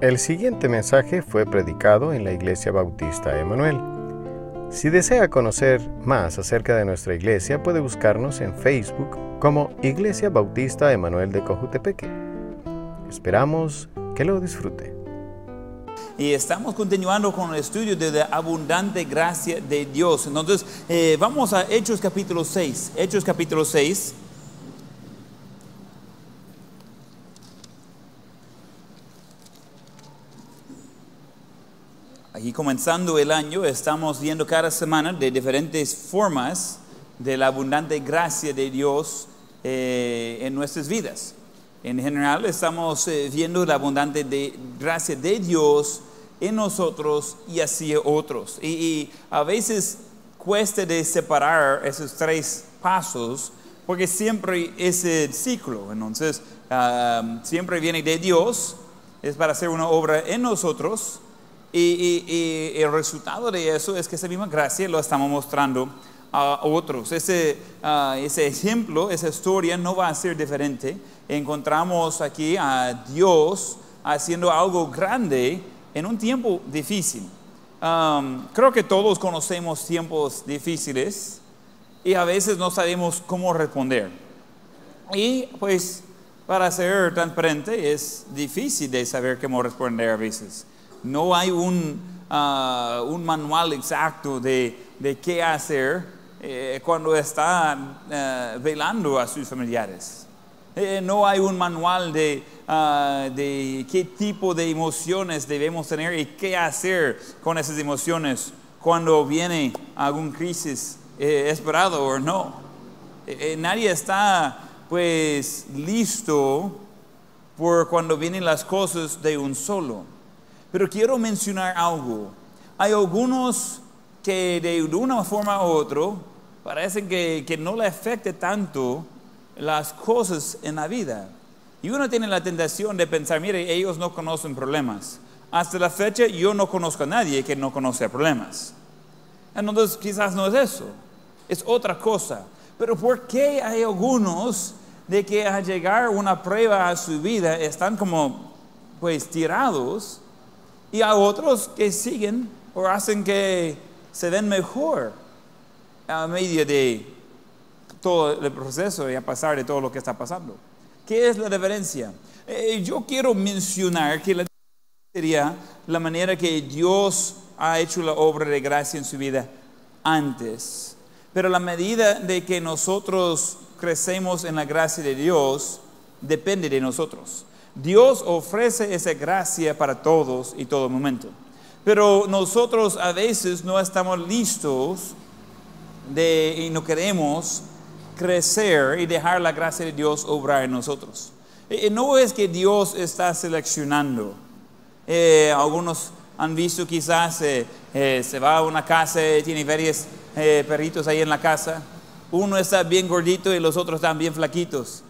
El siguiente mensaje fue predicado en la Iglesia Bautista Emanuel. Si desea conocer más acerca de nuestra iglesia, puede buscarnos en Facebook como Iglesia Bautista Emanuel de Cojutepeque. Esperamos que lo disfrute. Y estamos continuando con el estudio de la abundante gracia de Dios. Entonces, eh, vamos a Hechos capítulo 6. Hechos capítulo 6. Aquí comenzando el año, estamos viendo cada semana de diferentes formas de la abundante gracia de Dios eh, en nuestras vidas. En general estamos eh, viendo la abundante gracia de Dios en nosotros y hacia otros. Y, a veces cuesta de separar esos tres pasos porque siempre es el ciclo. Entonces, ah, siempre viene de Dios, es para hacer una obra en nosotros y, el resultado de eso es que esa misma gracia lo estamos mostrando a otros. Ese, ah, ese ejemplo, esa historia no va a ser diferente. Encontramos aquí a Dios haciendo algo grande en un tiempo difícil. creo que todos conocemos tiempos difíciles y a veces no sabemos cómo responder. Y pues para ser transparente es difícil de saber cómo responder a veces. No hay un, ah, un manual exacto de, de qué hacer eh, cuando está eh, velando a sus familiares. Eh, no hay un manual de, ah, de qué tipo de emociones debemos tener y qué hacer con esas emociones cuando viene algún crisis esperado o no. nadie está pues listo por cuando vienen las cosas de un solo. Pero quiero mencionar algo. Hay algunos que de una forma u otra parecen que, que no le afecte tanto las cosas en la vida. Y uno tiene la tentación de pensar, mire, ellos no conocen problemas. Hasta la fecha yo no conozco a nadie que no conoce problemas. Entonces quizás no es eso, es otra cosa. Pero ¿por qué hay algunos de que al llegar una prueba a su vida están como pues tirados y a otros que siguen o hacen que se den mejor a medio de todo el proceso y a pasar de todo lo que está pasando. ¿Qué es la diferencia? Eh, yo quiero mencionar que la sería la manera que Dios ha hecho la obra de gracia en su vida antes. Pero la medida de que nosotros crecemos en la gracia de Dios depende de nosotros. Dios ofrece esa gracia para todos y todo momento. Pero nosotros a veces no estamos listos y no queremos crecer y dejar la gracia de Dios obrar en nosotros. no es que Dios está seleccionando. Eh, algunos han visto quizás, eh, eh, se va a una casa tiene varios perritos ahí en la casa. Uno está bien gordito y los otros están bien flaquitos.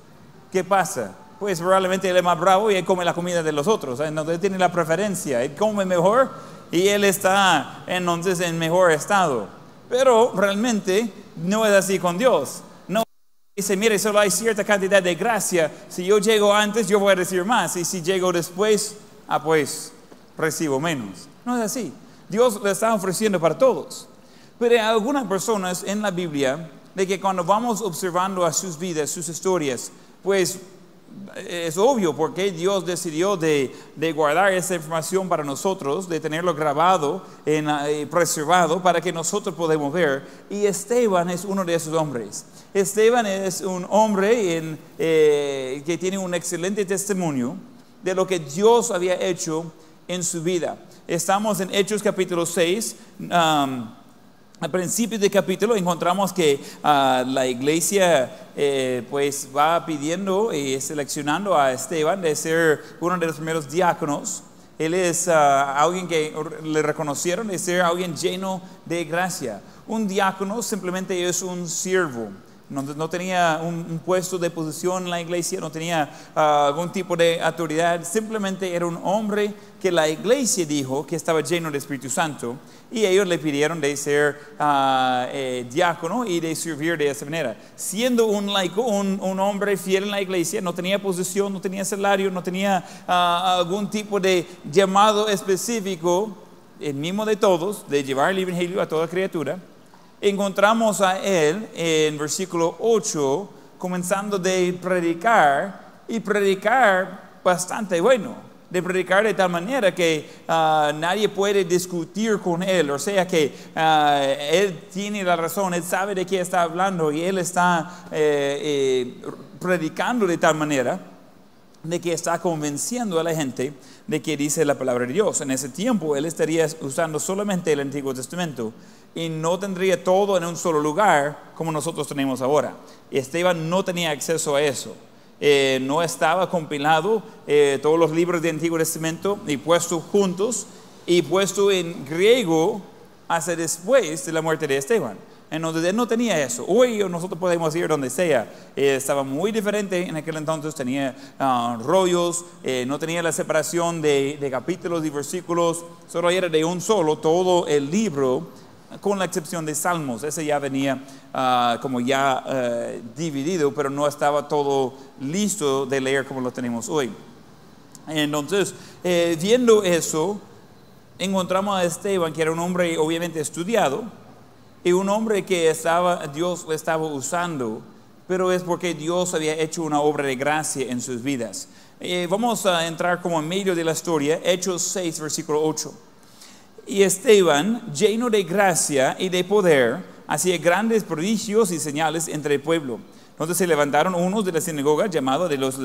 ¿Qué pasa? Pues probablemente él es más bravo y él come la comida de los otros. Entonces él tiene la preferencia, él come mejor y él está entonces en mejor estado. Pero realmente no es así con Dios. No dice, mire, solo hay cierta cantidad de gracia. Si yo llego antes, yo voy a recibir más. Y si llego después, ah, pues recibo menos. No es así. Dios le está ofreciendo para todos. Pero hay algunas personas en la Biblia de que cuando vamos observando a sus vidas, sus historias, pues es obvio porque Dios decidió de, guardar esa información para nosotros, de tenerlo grabado y eh, preservado para que nosotros podamos ver. Y Esteban es uno de esos hombres. Esteban es un hombre eh, que tiene un excelente testimonio de lo que Dios había hecho en su vida. Estamos en Hechos capítulo 6. Al principio del capítulo encontramos que ah, la iglesia eh, pues va pidiendo y seleccionando a Esteban de ser uno de los primeros diáconos. Él es ah, alguien que le reconocieron de ser alguien lleno de gracia. Un diácono simplemente es un siervo. No, tenía un, puesto de posición en la iglesia, no tenía ah, algún tipo de autoridad, simplemente era un hombre que la iglesia dijo que estaba lleno del Espíritu Santo y ellos le pidieron de ser ah, eh, diácono y de servir de esa manera. Siendo un laico, un hombre fiel en la iglesia, no tenía posición, no tenía salario, no tenía ah, algún tipo de llamado específico, el mismo de todos, de llevar el Evangelio a toda criatura encontramos a él en versículo 8 comenzando de predicar y predicar bastante bueno, de predicar de tal manera que ah, nadie puede discutir con él, o sea que ah, él tiene la razón, él sabe de qué está hablando y él está eh, eh, predicando de tal manera de que está convenciendo a la gente de que dice la palabra de Dios. En ese tiempo él estaría usando solamente el Antiguo Testamento y no tendría todo en un solo lugar como nosotros tenemos ahora. Esteban no tenía acceso a eso. Eh, no estaba compilado eh, todos los libros del Antiguo Testamento y puesto juntos y puesto en griego hasta después de la muerte de Esteban. Entonces él no tenía eso. Hoy nosotros podemos ir donde sea. Eh, estaba muy diferente en aquel entonces, tenía ah, rollos, no tenía la separación de, de capítulos y versículos, solo era de un solo todo el libro con la excepción de Salmos. Ese ya venía ah, como ya eh, dividido, pero no estaba todo listo de leer como lo tenemos hoy. Entonces, eh, viendo eso, encontramos a Esteban, que era un hombre obviamente estudiado, y un hombre que estaba, Dios le estaba usando, pero es porque Dios había hecho una obra de gracia en sus vidas. Eh, vamos a entrar como en medio de la historia, Hechos 6, versículo 8. Y Esteban, lleno de gracia y de poder, hacía grandes prodigios y señales entre el pueblo. Entonces se levantaron unos de la sinagoga llamados de los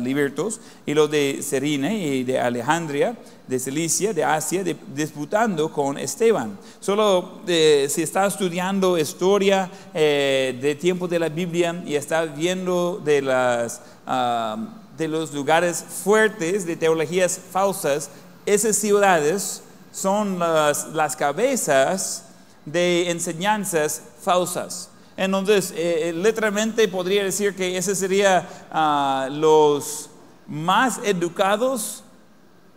libertos y los de Serine y de Alejandría, de Cilicia, de Asia, disputando con Esteban. Solo eh, si está estudiando historia eh, de tiempo de la Biblia y está viendo de, las, ah, de los lugares fuertes de teologías falsas, esas ciudades son las, cabezas de enseñanzas falsas. Entonces, eh, eh, literalmente podría decir que ese sería ah, los más educados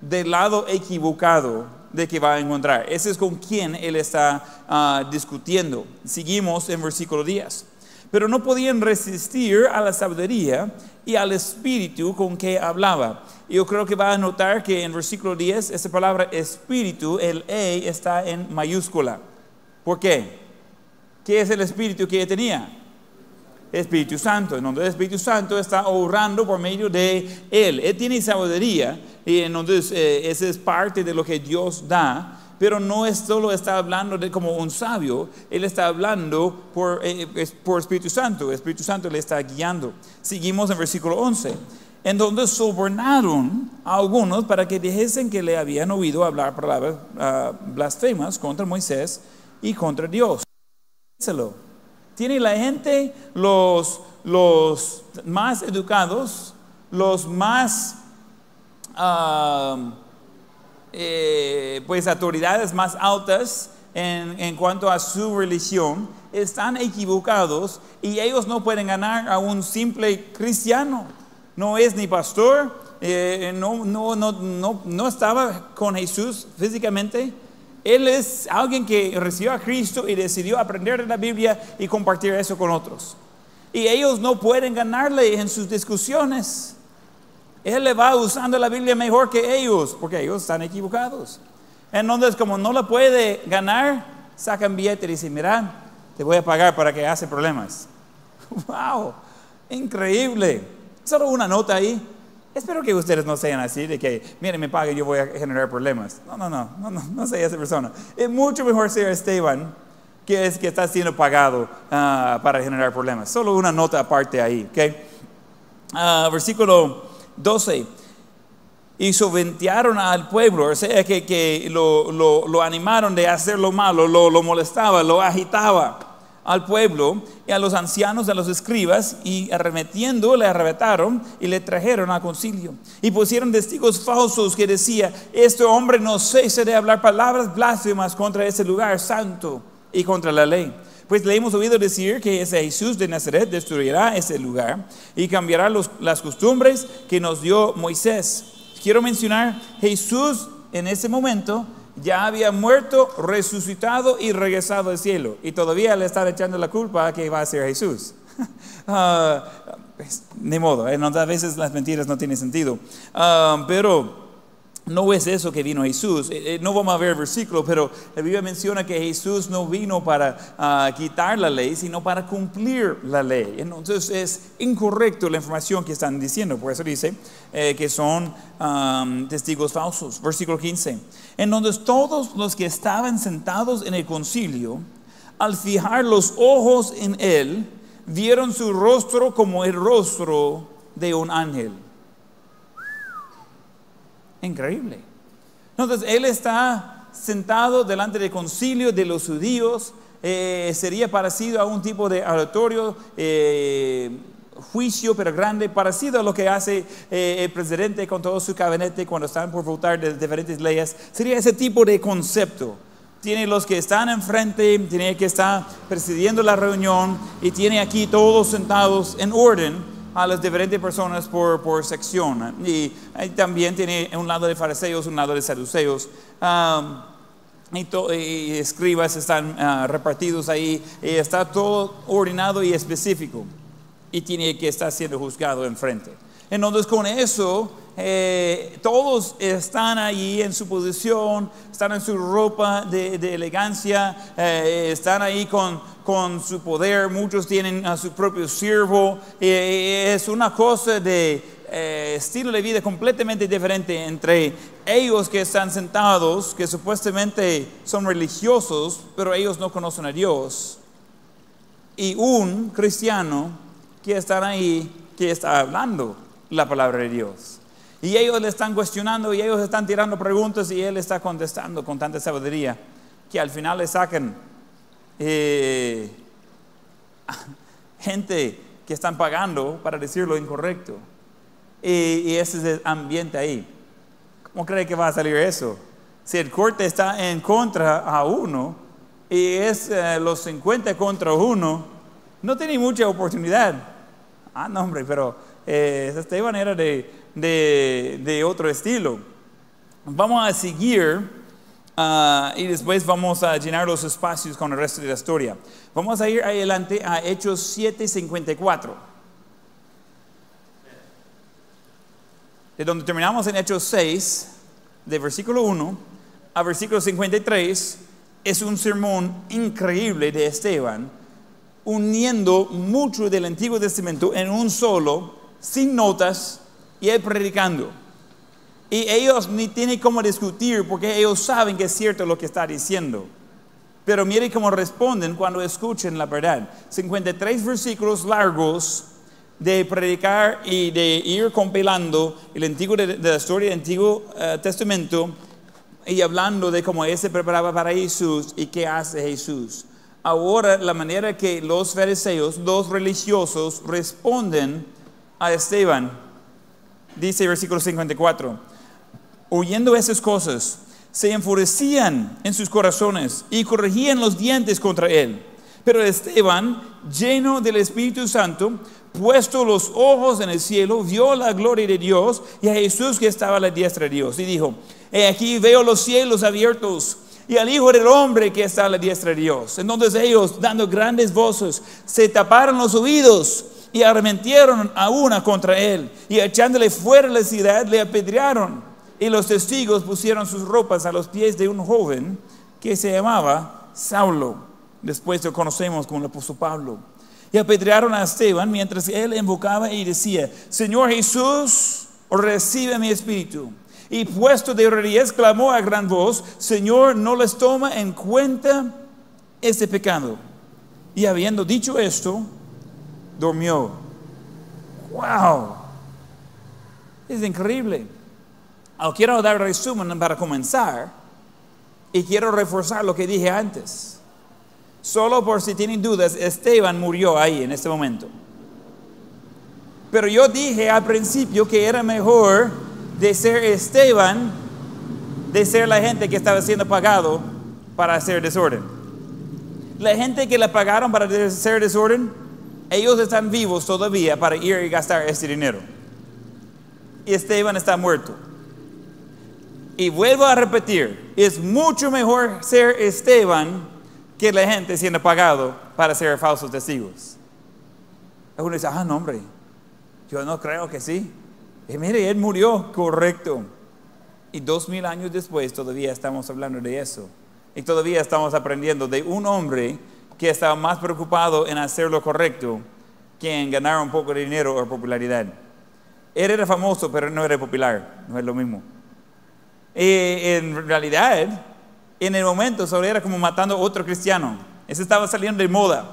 del lado equivocado de que va a encontrar. Ese es con quien él está ah, discutiendo. Seguimos en versículo 10. Pero no podían resistir a la sabiduría y al espíritu con que hablaba. Yo creo que va a notar que en versículo 10, esa palabra espíritu, el E está en mayúscula. ¿Por qué? ¿Qué es el espíritu que tenía? Espíritu Santo, en donde el Espíritu Santo está obrando por medio de Él. Él tiene sabiduría y entonces eh, esa es parte de lo que Dios da pero no es solo está hablando de como un sabio, él está hablando por, eh, por Espíritu Santo, Espíritu Santo le está guiando. Seguimos en versículo 11. En donde sobornaron a algunos para que dijesen que le habían oído hablar palabras uh, blasfemas contra Moisés y contra Dios. Tiene la gente los, los más educados, los más... Uh, eh, pues autoridades más altas en, en, cuanto a su religión están equivocados y ellos no pueden ganar a un simple cristiano. No es ni pastor, eh, no, no, no, no, estaba con Jesús físicamente. Él es alguien que recibió a Cristo y decidió aprender de la Biblia y compartir eso con otros. Y ellos no pueden ganarle en sus discusiones. Él le va usando la Biblia mejor que ellos, porque ellos están equivocados. Entonces, como no la puede ganar, sacan billete y dicen, mira, te voy a pagar para que hace problemas. ¡Wow! Increíble. Solo una nota ahí. Espero que ustedes no sean así, de que, miren, me pague, yo voy a generar problemas. No, no, no, no, no, no sea esa persona. Es mucho mejor ser Esteban, que es que está siendo pagado ah, para generar problemas. Solo una nota aparte ahí, ¿ok? Ah, versículo 12. Y soventearon al pueblo, o sea que, lo, animaron de hacer lo malo, lo, lo molestaba, lo agitaba al pueblo y a los ancianos, a los escribas, y arremetiendo le arrebataron y le trajeron al concilio. Y pusieron testigos falsos que decía, este hombre no cese de hablar palabras blasfemas contra ese lugar santo y contra la ley. Pues le hemos oído decir que ese Jesús de Nazaret destruirá ese lugar y cambiará las costumbres que nos dio Moisés. Quiero mencionar, Jesús en ese momento ya había muerto, resucitado y regresado al cielo. Y todavía le están echando la culpa a que va a ser Jesús. Pues, ni modo, ¿eh? A veces las mentiras no tienen sentido. Ah, pero no es eso que vino Jesús. Eh, eh, No vamos a ver el versículo, pero la Biblia menciona que Jesús no vino para ah, quitar la ley, sino para cumplir la ley. Entonces es incorrecto la información que están diciendo. Por eso dice eh, que son testigos falsos. Versículo 15. Entonces todos los que estaban sentados en el concilio, al fijar los ojos en él, vieron su rostro como el rostro de un ángel. Increíble. Entonces, él está sentado delante del concilio de los judíos, eh, sería parecido a un tipo de oratorio, eh, juicio, pero grande, parecido a lo que hace eh, el presidente con todo su gabinete cuando están por votar de diferentes leyes. Sería ese tipo de concepto. Tiene los que están enfrente, tiene que está presidiendo la reunión y tiene aquí todos sentados en orden a las diferentes personas por, por sección. Y ahí también tiene un lado de fariseos, un lado de saduceos. Am, y, to- y escribas están ah, repartidos ahí. Y está todo ordenado y específico. Y tiene que estar siendo juzgado enfrente. Entonces con eso, eh, todos están ahí en su posición, están en su ropa de, elegancia, eh, están ahí con, con su poder, muchos tienen a su propio siervo. Es una cosa de eh, estilo de vida completamente diferente entre ellos que están sentados, que supuestamente son religiosos, pero ellos no conocen a Dios, y un cristiano que está ahí, que está hablando la palabra de Dios. Y ellos le están cuestionando y ellos están tirando preguntas y él está contestando con tanta sabiduría que al final le sacan eh, gente que están pagando para decir lo incorrecto. Y, ese es el ambiente ahí. ¿Cómo cree que va a salir eso? Si el corte está en contra a uno y es eh, los 50 contra uno, no tiene mucha oportunidad. Ah, no, hombre, pero eh, Esteban era de, de, otro estilo. Vamos a seguir ah, y después vamos a llenar los espacios con el resto de la historia. Vamos a ir adelante a Hechos 7:54. De donde terminamos en Hechos 6, de versículo 1 a versículo 53, es un sermón increíble de Esteban, uniendo mucho del Antiguo Testamento en un solo, sin notas, y él predicando. Y ellos ni tienen cómo discutir porque ellos saben que es cierto lo que está diciendo. Pero mire cómo responden cuando escuchen la verdad. 53 versículos largos de predicar y de ir compilando el antiguo de, la historia del Antiguo eh, Testamento y hablando de cómo él se preparaba para Jesús y qué hace Jesús. Ahora la manera que los fariseos, los religiosos, responden a Esteban, dice versículo 54, oyendo esas cosas, se enfurecían en sus corazones y corregían los dientes contra él. Pero Esteban, lleno del Espíritu Santo, puesto los ojos en el cielo, vio la gloria de Dios y a Jesús que estaba a la diestra de Dios. Y dijo, he aquí veo los cielos abiertos y al Hijo del Hombre que está a la diestra de Dios. Entonces ellos, dando grandes voces, se taparon los oídos y arremetieron a una contra él y echándole fuera de la ciudad le apedrearon. Y los testigos pusieron sus ropas a los pies de un joven que se llamaba Saulo. Después lo conocemos como el apóstol Pablo. Y apedrearon a Esteban mientras él invocaba y decía, Señor Jesús, recibe mi espíritu. Y puesto de rodillas clamó a gran voz, Señor, no les toma en cuenta este pecado. Y habiendo dicho esto, durmió. ¡Wow! Es increíble. Ah, Quiero dar resumen para comenzar y quiero reforzar lo que dije antes. Solo por si tienen dudas, Esteban murió ahí en este momento. Pero yo dije al principio que era mejor de ser Esteban, de ser la gente que estaba siendo pagado para hacer desorden. La gente que le pagaron para hacer desorden, ellos están vivos todavía para ir y gastar ese dinero. Y Esteban está muerto. Y vuelvo a repetir, es mucho mejor ser Esteban que la gente siendo pagado para ser falsos testigos. Uno dice, ah, no, hombre, yo no creo que sí. Y mire, él murió, correcto. Y dos mil años después todavía estamos hablando de eso. Y todavía estamos aprendiendo de un hombre que estaba más preocupado en hacer lo correcto que en ganar un poco de dinero o popularidad. Él era famoso, pero no era popular, no es lo mismo. Y en realidad, en el momento, solo era como matando a otro cristiano. Ese estaba saliendo de moda.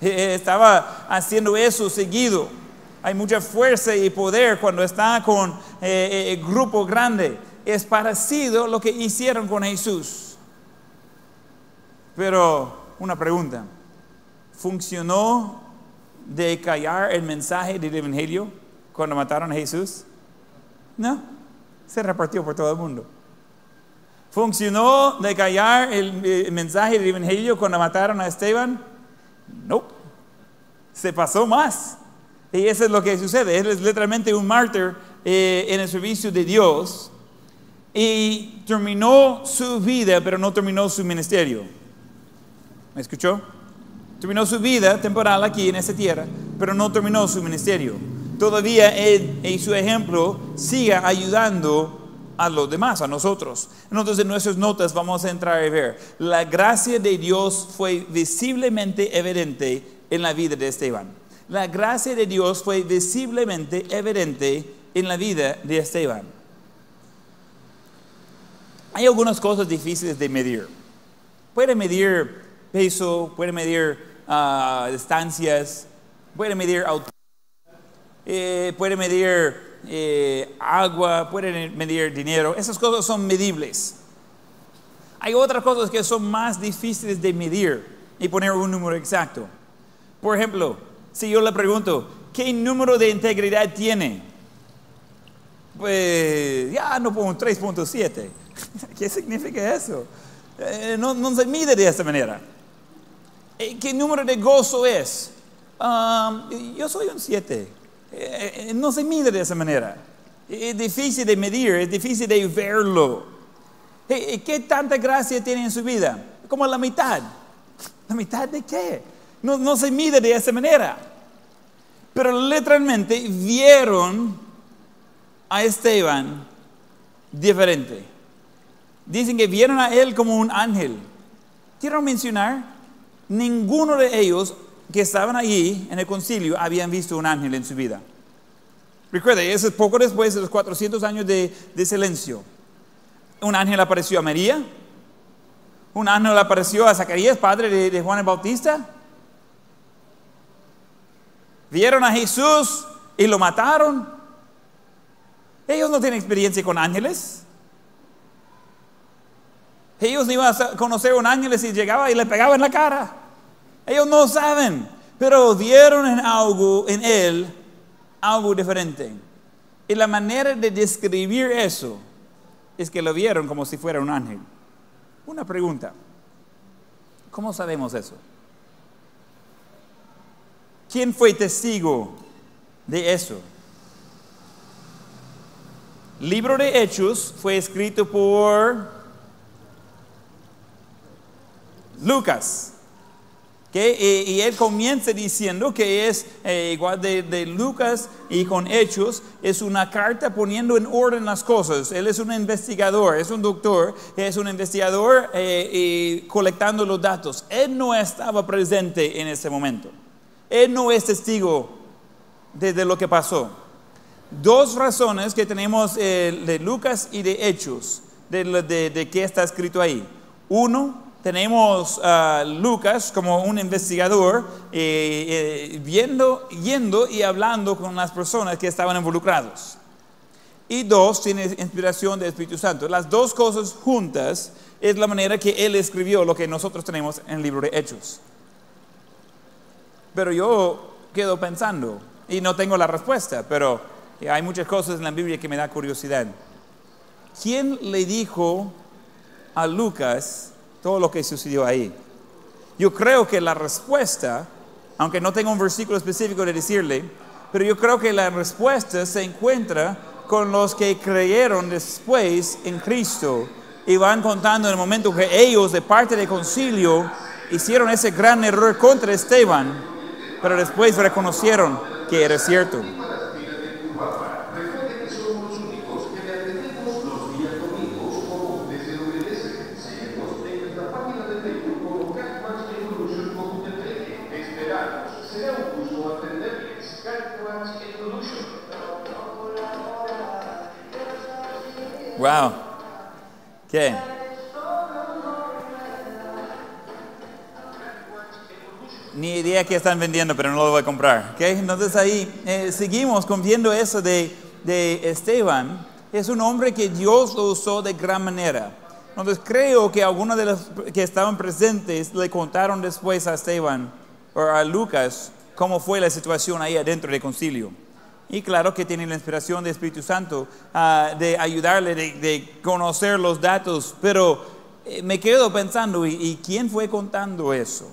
Estaba haciendo eso seguido. Hay mucha fuerza y poder cuando está con eh, el grupo grande. Es parecido lo que hicieron con Jesús. Pero una pregunta. ¿Funcionó de callar el mensaje del Evangelio cuando mataron a Jesús? No, se repartió por todo el mundo. ¿Funcionó de callar el, mensaje del Evangelio cuando mataron a Esteban? No, se pasó más. Y eso es lo que sucede. Él es literalmente un mártir eh, en el servicio de Dios y terminó su vida, pero no terminó su ministerio. ¿Me escuchó? Terminó su vida temporal aquí en esta tierra, pero no terminó su ministerio. Todavía él y su ejemplo sigue ayudando a los demás, a nosotros. Entonces en nuestras notas vamos a entrar a ver. La gracia de Dios fue visiblemente evidente en la vida de Esteban. La gracia de Dios fue visiblemente evidente en la vida de Esteban. Hay algunas cosas difíciles de medir. Puede medir peso, puede medir ah, distancias, puede medir altura, eh, puede medir eh, agua, puede medir dinero. Esas cosas son medibles. Hay otras cosas que son más difíciles de medir y poner un número exacto. Por ejemplo, si yo le pregunto, ¿qué número de integridad tiene? Pues ya no pongo 3.7. ¿Qué significa eso? Eh, no, se mide de esa manera. Eh, ¿Qué número de gozo es? Um, yo soy un 7. Eh, no se mide de esa manera. Es difícil de medir, es difícil de verlo. ¿Qué tanta gracia tiene en su vida? Como la mitad. ¿La mitad de qué? No, no se mide de esa manera. Pero literalmente vieron a Esteban diferente. Dicen que vieron a él como un ángel. Quiero mencionar, ninguno de ellos que estaban allí en el concilio habían visto un ángel en su vida. Recuerda, eso es poco después de los 400 años de, silencio. Un ángel apareció a María, un ángel apareció a Zacarías, padre de, Juan el Bautista. Vieron a Jesús y lo mataron. Ellos no tienen experiencia con ángeles. Ellos no iban a conocer a un ángel si llegaba y le pegaba en la cara. Ellos no saben, pero vieron en algo, en él, algo diferente. Y la manera de describir eso es que lo vieron como si fuera un ángel. Una pregunta. ¿Cómo sabemos eso? ¿Quién fue testigo de eso? Libro de Hechos fue escrito por Lucas. Y, él comienza diciendo que es eh, igual de, Lucas y con Hechos, es una carta poniendo en orden las cosas. Él es un investigador, es un doctor, es un investigador eh, y colectando los datos. Él no estaba presente en ese momento. Él no es testigo de, lo que pasó. Dos razones que tenemos eh, de Lucas y de Hechos, de, de qué está escrito ahí. Uno, tenemos a Lucas como un investigador eh, eh, viendo, yendo y hablando con las personas que estaban involucrados. Y dos, tiene inspiración del Espíritu Santo. Las dos cosas juntas es la manera que él escribió lo que nosotros tenemos en el libro de Hechos. Pero yo quedo pensando, y no tengo la respuesta, pero hay muchas cosas en la Biblia que me da curiosidad. ¿Quién le dijo a Lucas todo lo que sucedió ahí. yo creo que la respuesta, aunque no tengo un versículo específico de decirle, pero yo creo que la respuesta se encuentra con los que creyeron después en Cristo y van contando en el momento que ellos de parte del concilio hicieron ese gran error contra Esteban, pero después reconocieron que era cierto. Wow. ¿Qué? Ni idea que están vendiendo, pero no lo voy a comprar. ¿Okay? Entonces ahí eh, seguimos viendo eso de, de Esteban. Es un hombre que Dios lo usó de gran manera. Entonces creo que algunos de los que estaban presentes le contaron después a Esteban o a Lucas cómo fue la situación ahí adentro del concilio. Y claro que tiene la inspiración del Espíritu Santo ah, de ayudarle, de, conocer los datos, pero eh, me quedo pensando, ¿y, quién fue contando eso?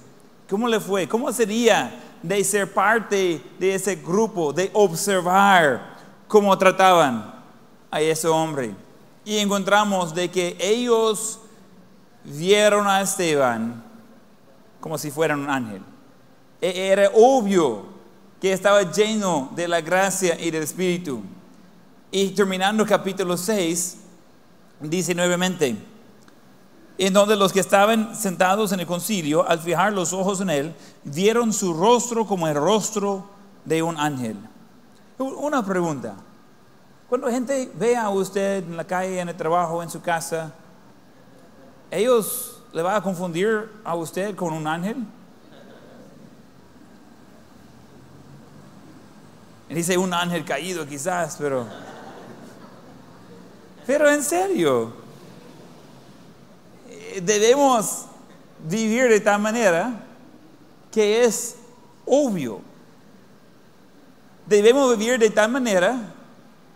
¿Cómo le fue? ¿Cómo sería de ser parte de ese grupo, de observar cómo trataban a ese hombre? Y encontramos de que ellos vieron a Esteban como si fuera un ángel. E, era obvio que estaba lleno de la gracia y del Espíritu. Y terminando capítulo 6, dice nuevamente, en donde los que estaban sentados en el concilio, al fijar los ojos en él, vieron su rostro como el rostro de un ángel. Una pregunta, cuando gente ve a usted en la calle, en el trabajo, en su casa, ¿ellos le van a confundir a usted con un ángel? Dice un ángel caído quizás, pero... Pero en serio, eh, debemos vivir de tal manera que es obvio. Debemos vivir de tal manera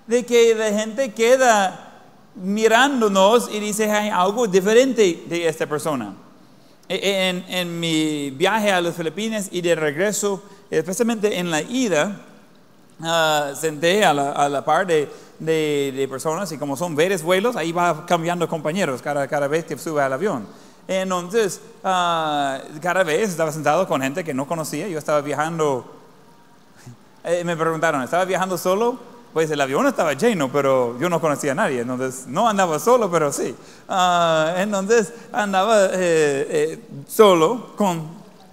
de que la gente queda mirándonos y dice, hay algo diferente de esta persona. E, en, en mi viaje a las Filipinas y de regreso, especialmente en la ida, uh, senté a la, a la par de, de, de, personas y como son varios vuelos, ahí va cambiando compañeros cada, cada vez que sube al avión. Entonces, uh, cada vez estaba sentado con gente que no conocía, yo estaba viajando, eh, me preguntaron, ¿estaba viajando solo? Pues el avión estaba lleno, pero yo no conocía a nadie, entonces no andaba solo, pero sí. Uh, entonces andaba eh, eh, solo con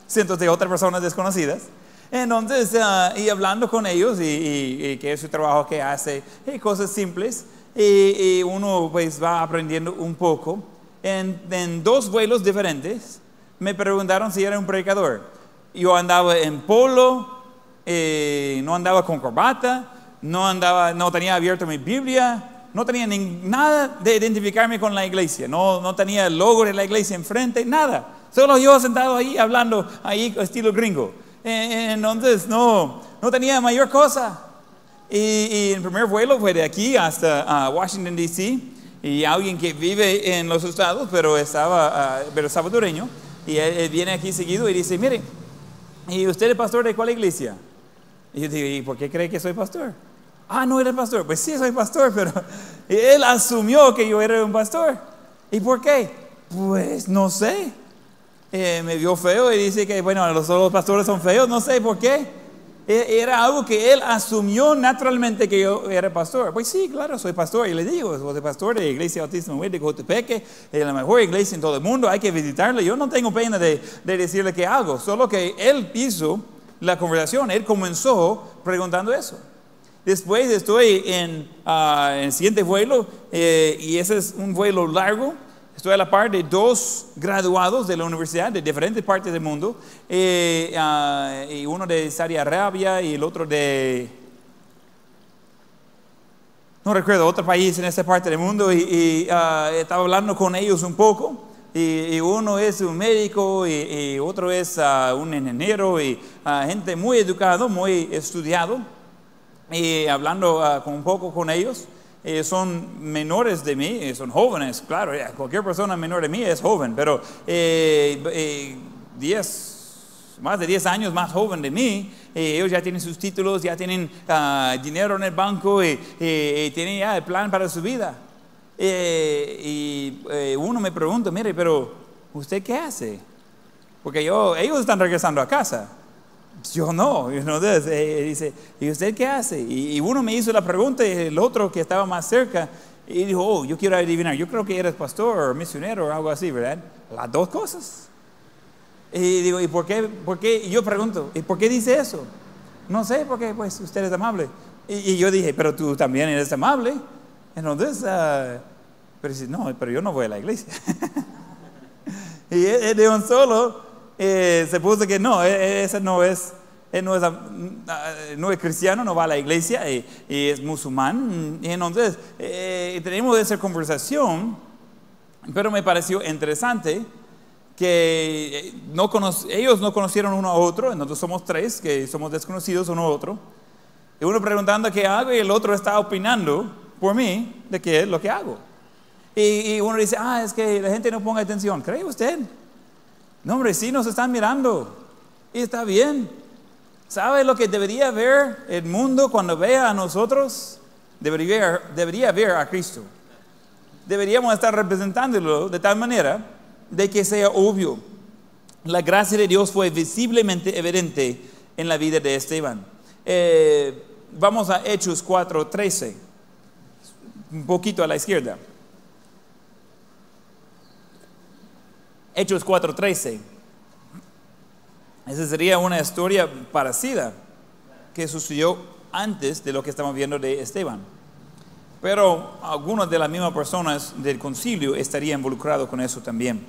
cientos de otras personas desconocidas. Entonces, uh, y hablando con ellos y, y, y, qué es su trabajo que hace, y cosas simples, y, y, uno pues va aprendiendo un poco. En, en, dos vuelos diferentes me preguntaron si era un predicador. Yo andaba en polo, eh, no andaba con corbata, no, andaba, no tenía abierto mi Biblia, no tenía ni, nada de identificarme con la iglesia, no, no tenía el logo de la iglesia enfrente, nada. Solo yo sentado ahí hablando ahí estilo gringo. Entonces no, no tenía mayor cosa. Y, el primer vuelo fue de aquí hasta Washington, D.C. Y alguien que vive en los estados, pero estaba, uh, pero salvadoreño. Y él, viene aquí seguido y dice, mire, ¿y usted es pastor de cuál iglesia? Y yo digo, ¿y por qué cree que soy pastor? Ah, no eres pastor. Pues sí, soy pastor, pero él asumió que yo era un pastor. ¿Y por qué? Pues no sé. Eh, me vio feo y dice que, bueno, los, los pastores son feos, no sé por qué. E, era algo que él asumió naturalmente que yo era pastor. Pues sí, claro, soy pastor. Y le digo, soy pastor de la Iglesia Bautista de Cotepeque, es la mejor iglesia en todo el mundo, hay que visitarle. Yo no tengo pena de, de decirle que hago, solo que él hizo la conversación, él comenzó preguntando eso. Después estoy en, uh, en el siguiente vuelo eh, y ese es un vuelo largo Estoy a la par de dos graduados de la universidad de diferentes partes del mundo, eh, ah, y uno de Saudi Arabia y el otro de, no recuerdo, otro país en esta parte del mundo, y, ah, estaba hablando con ellos un poco. Y, uno es un médico y, otro es ah, un ingeniero y gente muy educado, muy estudiado, y hablando con un poco con ellos. Eh, son menores de mí, son jóvenes, claro, cualquier persona menor de mí es joven, pero eh, eh, 10, más de 10 años más joven de mí. Eh, ellos ya tienen sus títulos, ya tienen ah, dinero en el banco y, tienen ya el plan para su vida. Eh, y eh, uno me pregunta, mire, pero ¿usted qué hace? Porque yo, ellos están regresando a casa. Yo no, entonces dice, ¿y usted qué hace? Y, uno me hizo la pregunta y el otro que estaba más cerca y dijo, oh, yo quiero adivinar, yo creo que eres pastor o misionero o algo así, ¿verdad? Las dos cosas. Y digo, ¿y por qué? Por qué? Y yo pregunto, ¿y por qué dice eso? No sé, porque pues usted es amable. Y, yo dije, pero tú también eres amable. Entonces, uh, pero dice, no, pero yo no voy a la iglesia. y de un solo eh, se puso que no, e, e, ese no es, no es, no es cristiano, no va a la iglesia y, es musulmán. Y entonces eh, tenemos esa conversación, pero me pareció interesante que no ellos no conocieron uno a otro, nosotros somos tres que somos desconocidos uno a otro. Y uno preguntando qué hago y el otro está opinando por mí de qué es lo que hago. Y, y uno dice, ah, es que la gente no ponga atención. ¿Cree usted? No, hombre, sí nos están mirando. Y está bien. ¿Sabe lo que debería ver el mundo cuando vea a nosotros? Debería, debería ver a Cristo. Deberíamos estar representándolo de tal manera de que sea obvio. La gracia de Dios fue visiblemente evidente en la vida de Esteban. Eh, vamos a Hechos 4:13, un poquito a la izquierda. Hechos 4:13. Esa sería una historia parecida que sucedió antes de lo que estamos viendo de Esteban. Pero algunas de las mismas personas del concilio estarían involucrados con eso también.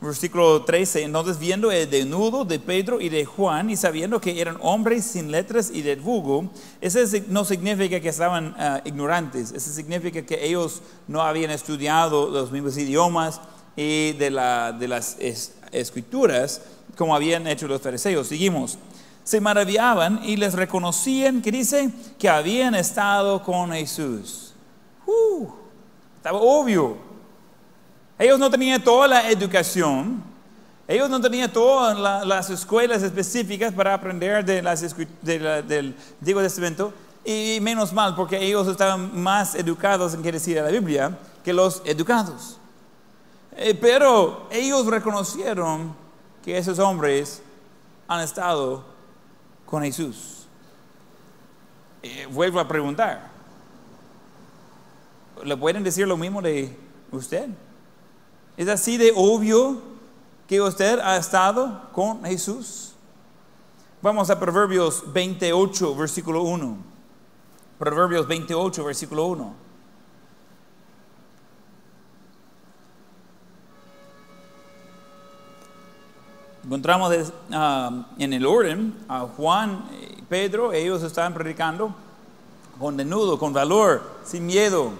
Versículo 13, entonces viendo el denudo de Pedro y de Juan y sabiendo que eran hombres sin letras y de vulgo, eso no significa que estaban ah, ignorantes, eso significa que ellos no habían estudiado los mismos idiomas, y de, la, de las escrituras, como habían hecho los fariseos. Seguimos. Se maravillaban y les reconocían que dice que habían estado con Jesús. Uh, estaba obvio. Ellos no tenían toda la educación, ellos no tenían todas las escuelas específicas para aprender de las, del Antiguo Testamento, y menos mal, porque ellos estaban más educados en qué decir la Biblia que los educados. Eh, pero ellos reconocieron que esos hombres han estado con Jesús. Eh, vuelvo a preguntar, ¿le pueden decir lo mismo de usted? ¿Es así de obvio que usted ha estado con Jesús? Vamos a Proverbios 28, versículo 1. Proverbios 28, versículo 1. Encontramos ah, en el orden a Juan Pedro, ellos estaban predicando con denudo, con valor, sin miedo.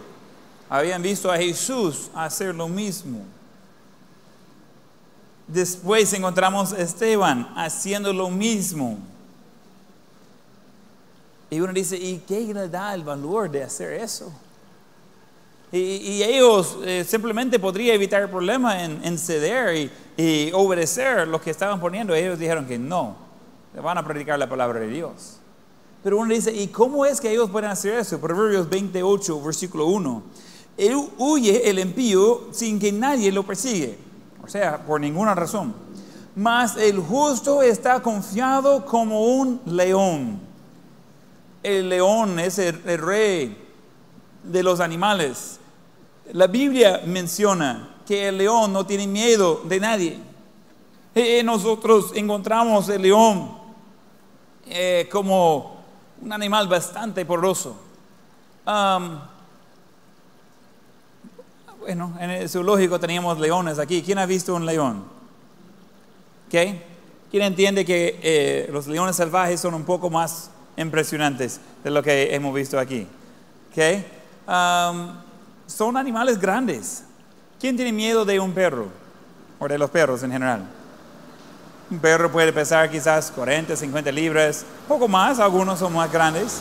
Habían visto a Jesús hacer lo mismo. Después encontramos a Esteban haciendo lo mismo. Y uno dice, ¿y qué le da el valor de hacer eso? Y, ellos eh, simplemente podrían evitar el problema en, ceder y, obedecer lo que estaban poniendo. Ellos dijeron que no, van a predicar la palabra de Dios. Pero uno dice, ¿y cómo es que ellos pueden hacer eso? Proverbios 28, versículo 1. Él huye el impío sin que nadie lo persigue, o sea, por ninguna razón. Mas el justo está confiado como un león. El león es el rey de los animales. La Biblia menciona que el león no tiene miedo de nadie. Eh, nosotros encontramos el león eh, como un animal bastante poroso. bueno, en el zoológico teníamos leones aquí. ¿Quién ha visto un león? ¿Quién entiende que eh, los leones salvajes son un poco más impresionantes de lo que hemos visto aquí? Son animales grandes. ¿Quién tiene miedo de un perro? O de los perros en general. Un perro puede pesar quizás 40, 50 libras, poco más, algunos son más grandes.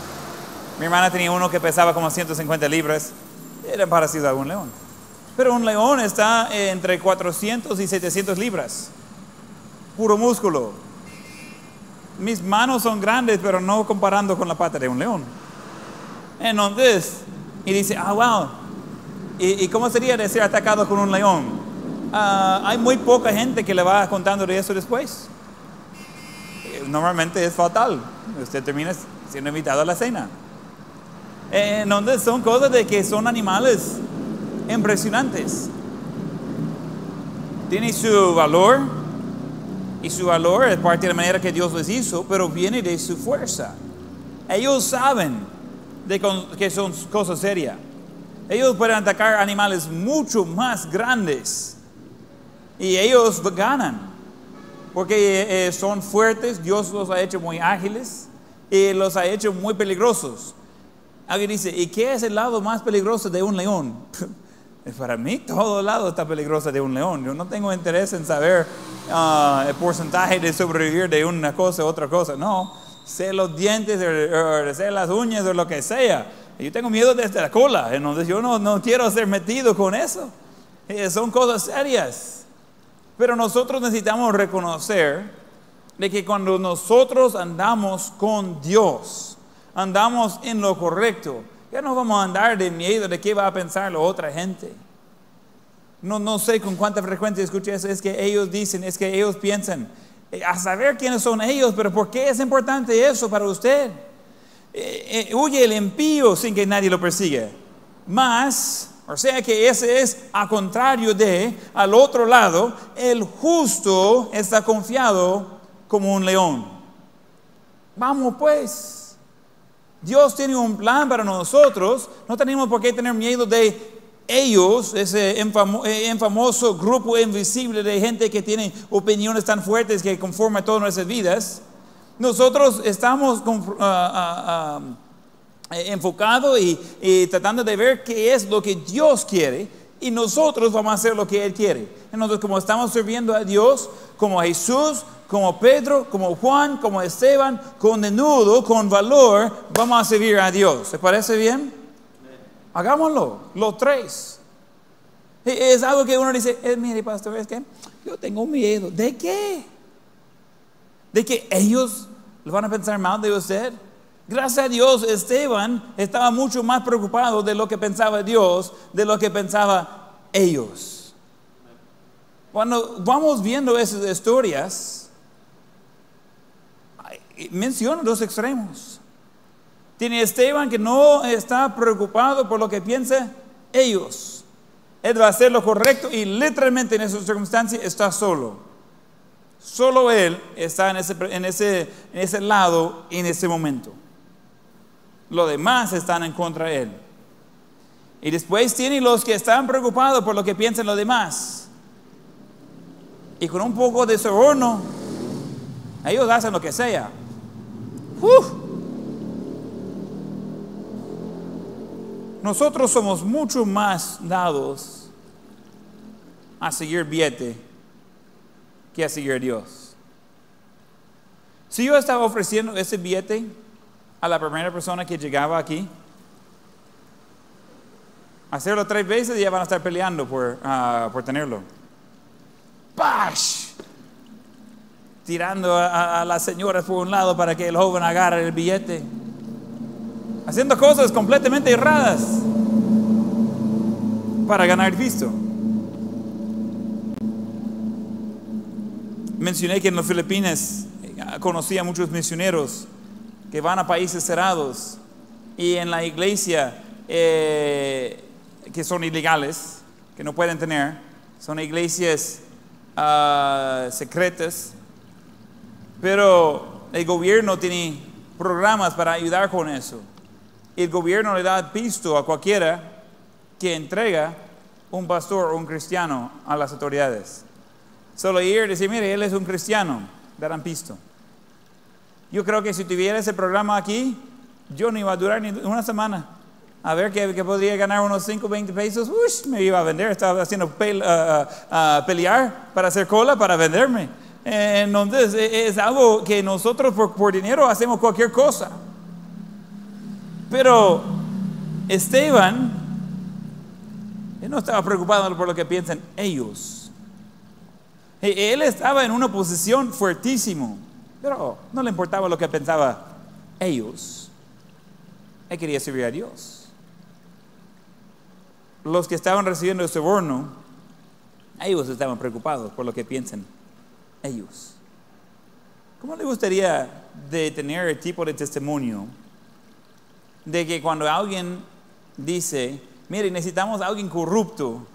Mi hermana tenía uno que pesaba como 150 libras, era parecido a un león. Pero un león está entre 400 y 700 libras. puro músculo. Mis manos son grandes, pero no comparando con la pata de un león. Entonces, y dice, ah, wow, ¿y, cómo sería de ser atacado con un león? Ah, hay muy poca gente que le va contando de eso después. Eh, normalmente es fatal. Usted termina siendo invitado a la cena. Entonces son cosas de que son animales impresionantes. Tiene su valor y su valor es parte de la manera que Dios les hizo, pero viene de su fuerza. Ellos saben de que son cosas serias. Ellos pueden atacar animales mucho más grandes y ellos ganan porque eh, son fuertes, Dios los ha hecho muy ágiles y los ha hecho muy peligrosos. Alguien dice, ¿y qué es el lado más peligroso de un león? Para mí todo lado está peligroso de un león. Yo no tengo interés en saber ah, el porcentaje de sobrevivir de una cosa u otra cosa. No, sé los dientes, o, las uñas o lo que sea. Yo tengo miedo desde la cola. Entonces yo no, no quiero ser metido con eso. Eh, son cosas serias. Pero nosotros necesitamos reconocer de que cuando nosotros andamos con Dios, andamos en lo correcto, ya no vamos a andar de miedo de qué va a pensar la otra gente. No, no sé con cuánta frecuencia escuché eso, es que ellos dicen, es que ellos piensan, a saber quiénes son ellos, pero ¿por qué es importante eso para usted? Eh, eh, huye el impío sin que nadie lo persiga. Más, o sea que ese es a contrario de, al otro lado, el justo está confiado como un león. Vamos pues. Dios tiene un plan para nosotros. No tenemos por qué tener miedo de ellos, ese eh, famoso grupo invisible de gente que tiene opiniones tan fuertes que conforman todas nuestras vidas. Nosotros estamos ah, ah, ah, enfocados y, tratando de ver qué es lo que Dios quiere y nosotros vamos a hacer lo que Él quiere. Entonces, como estamos sirviendo a Dios, como Jesús, como Pedro, como Juan, como Esteban, con denudo, con valor, vamos a servir a Dios. ¿Se parece bien? Hagámoslo, los tres. E, es algo que uno dice, eh, mire pastor, es que yo tengo miedo. ¿De qué? ¿De que ellos lo van a pensar mal de usted? Gracias a Dios, Esteban estaba mucho más preocupado de lo que pensaba Dios, de lo que pensaba ellos. Cuando vamos viendo esas historias, menciona dos extremos. Tiene Esteban que no está preocupado por lo que piensan ellos. Él va a hacer lo correcto y literalmente en esa circunstancia está solo. Solo él está en ese, lado en ese momento. Los demás están en contra de él. Y después tiene los que están preocupados por lo que piensan los demás. Y con un poco de soborno, ellos hacen lo que sea. Nosotros somos mucho más dados a seguir billete que a seguir a Dios. Si yo estaba ofreciendo ese billete a la primera persona que llegaba aquí, hacerlo tres veces y ya van a estar peleando por, ah, por tenerlo. ¡Pash! tirando a, las señoras por un lado para que el joven agarre el billete, haciendo cosas completamente erradas para ganar visto. Mencioné que en las Filipinas eh, conocí a muchos misioneros que van a países cerrados y en la iglesia eh, que son ilegales, que no pueden tener, son iglesias ah, secretas pero el gobierno tiene programas para ayudar con eso. El gobierno le da pisto a cualquiera que entrega un pastor o un cristiano a las autoridades. Solo ir y mire, él es un cristiano, darán pisto. Yo creo que si tuviera ese programa aquí, yo no iba a durar ni una semana. A ver que, podría ganar unos 5, 20 pesos, me iba a vender. Estaba haciendo uh, pelear para hacer cola para venderme. Entonces es algo que nosotros por, dinero hacemos cualquier cosa. Pero Esteban, él no estaba preocupado por lo que piensan ellos. E- Él estaba en una posición fuertísimo, pero no le importaba lo que pensaban ellos. Él quería servir a Dios. Los que estaban recibiendo el soborno, ellos estaban preocupados por lo que piensan ellos. ¿Cómo le gustaría de tener el tipo de testimonio de que cuando alguien dice, mire, necesitamos a alguien corrupto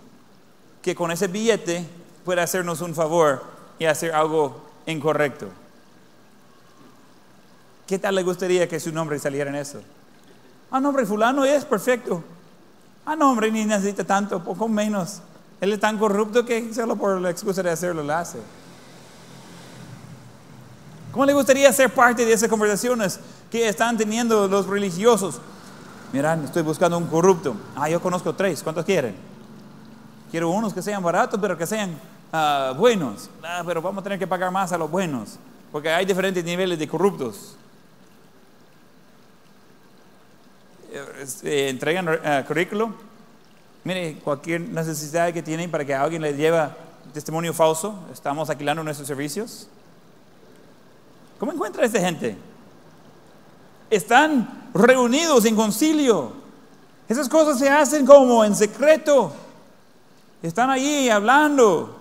que con ese billete pueda hacernos un favor y hacer algo incorrecto? ¿Qué tal le gustaría que su nombre saliera en eso? Ah, nombre fulano es perfecto. Ah, no, hombre, ni necesita tanto, poco menos. Él es tan corrupto que solo por la excusa de hacerlo lo hace. ¿Cómo le gustaría ser parte de esas conversaciones que están teniendo los religiosos? Mira, estoy buscando un corrupto. Ah, yo conozco tres. ¿Cuántos quieren? Quiero unos que sean baratos, pero que sean ah, buenos. Ah, pero vamos a tener que pagar más a los buenos, porque hay diferentes niveles de corruptos. Eh, eh, entregan eh, currículo. Mire, cualquier necesidad que tienen para que alguien les lleve testimonio falso, estamos alquilando nuestros servicios. ¿Cómo encuentra esta gente? Están reunidos en concilio. Esas cosas se hacen como en secreto. Están allí hablando.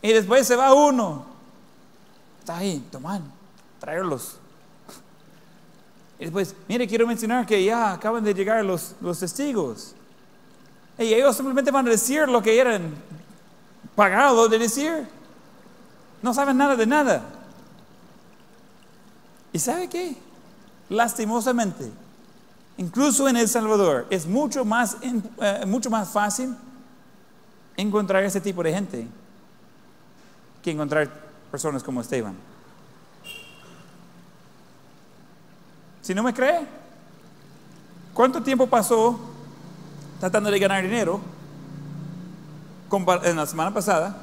Y después se va uno. Está ahí, toman, traerlos. Y después, mire, quiero mencionar que ya acaban de llegar los, los testigos. Y ellos simplemente van a decir lo que eran pagados de decir. No saben nada de nada. ¿Y sabe qué? Lastimosamente, incluso en El Salvador, es mucho más, eh, mucho más fácil encontrar ese tipo de gente que encontrar personas como Esteban. Si no me cree, ¿cuánto tiempo pasó tratando de ganar dinero en la semana pasada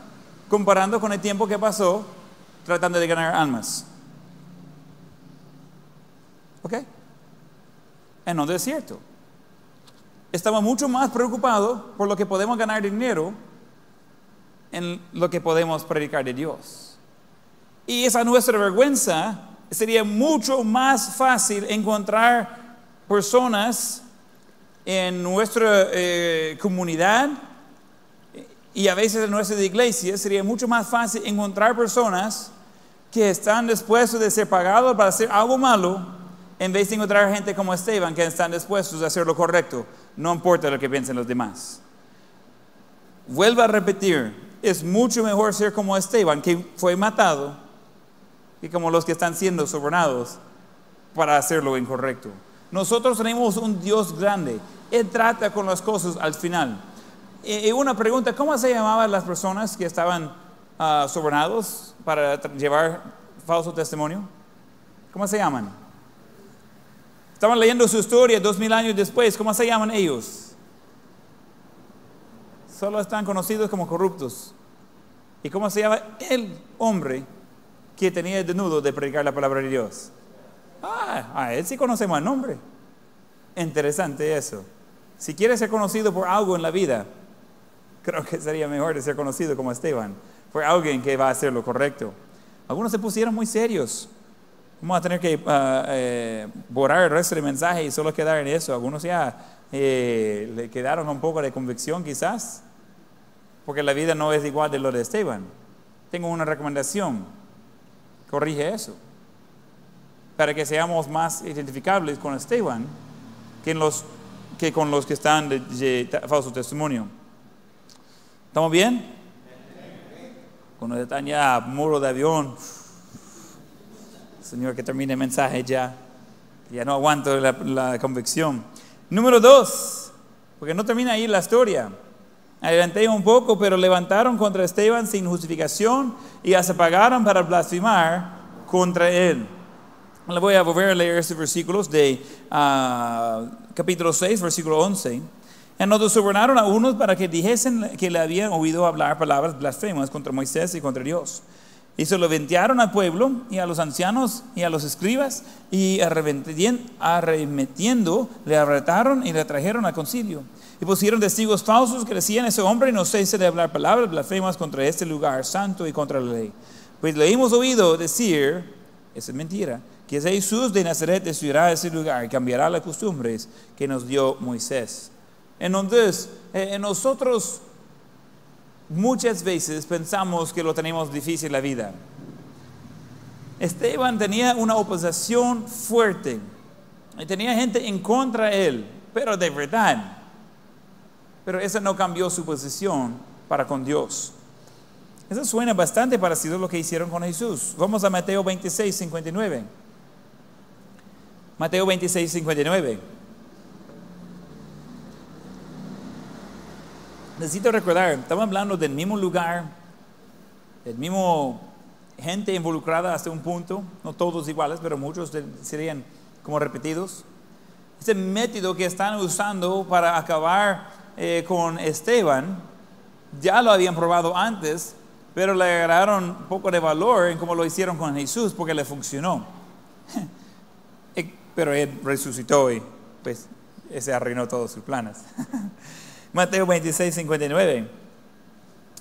comparando con el tiempo que pasó tratando de ganar almas? ¿Ok? En el desierto. Estamos mucho más preocupados por lo que podemos ganar dinero en lo que podemos predicar de Dios. Y esa nuestra vergüenza sería mucho más fácil encontrar personas en nuestra eh, comunidad y a veces en nuestra iglesia, sería mucho más fácil encontrar personas que están dispuestos de ser pagados para hacer algo malo en vez de encontrar gente como Esteban que están dispuestos a hacer lo correcto, no importa lo que piensen los demás. Vuelvo a repetir, es mucho mejor ser como Esteban, que fue matado, que como los que están siendo sobornados para hacer lo incorrecto. Nosotros tenemos un Dios grande, Él trata con las cosas al final. Y una pregunta, ¿cómo se llamaban las personas que estaban uh, sobornados para llevar falso testimonio? ¿Cómo se llaman? Estaban leyendo su historia dos mil años después. ¿Cómo se llaman ellos? Solo están conocidos como corruptos. ¿Y cómo se llama el hombre que tenía el denudo de predicar la palabra de Dios? Ah, a él sí conocemos el nombre. Interesante eso. Si quieres ser conocido por algo en la vida, creo que sería mejor ser conocido como Esteban, por alguien que va a hacer lo correcto. Algunos se pusieron muy serios. Vamos a tener que uh, eh, borrar el resto del mensaje y solo quedar en eso. Algunos ya eh, le quedaron un poco de convicción quizás, porque la vida no es igual de lo de Esteban. Tengo una recomendación, corrige eso, para que seamos más identificables con Esteban que con los que están de, de falso testimonio. ¿Estamos bien? Cuando están ya muro de avión, Señor, que termine el mensaje ya. Ya no aguanto la, la convicción. Número dos, porque no termina ahí la historia. Adelanté un poco, pero levantaron contra Esteban sin justificación y se pagaron para blasfemar contra él. Le voy a volver a leer estos versículos de uh, capítulo 6, versículo 11. En donde sobornaron a unos para que dijesen que le habían oído hablar palabras blasfemas contra Moisés y contra Dios. Y se lo ventearon al pueblo y a los ancianos y a los escribas y arremetiendo le arrestaron y le trajeron al concilio. Y pusieron testigos falsos que decían, ese hombre no cese de hablar palabras blasfemas contra este lugar santo y contra la ley. Pues le hemos oído decir, es mentira, que es Jesús de Nazaret destruirá ese lugar y cambiará las costumbres que nos dio Moisés. Entonces, eh, nosotros muchas veces pensamos que lo tenemos difícil la vida. Esteban tenía una oposición fuerte y tenía gente en contra de él, pero de verdad. Pero eso no cambió su posición para con Dios. Eso suena bastante parecido a lo que hicieron con Jesús. Vamos a Mateo 26, 59. Mateo 26, 59. Necesito recordar, estamos hablando del mismo lugar, del mismo gente involucrada hasta un punto, no todos iguales, pero muchos serían como repetidos. Ese método que están usando para acabar eh, con Esteban, ya lo habían probado antes, pero le agarraron un poco de valor en cómo lo hicieron con Jesús porque le funcionó. pero él resucitó y pues ese arruinó todos sus planes. Mateo 26, 59.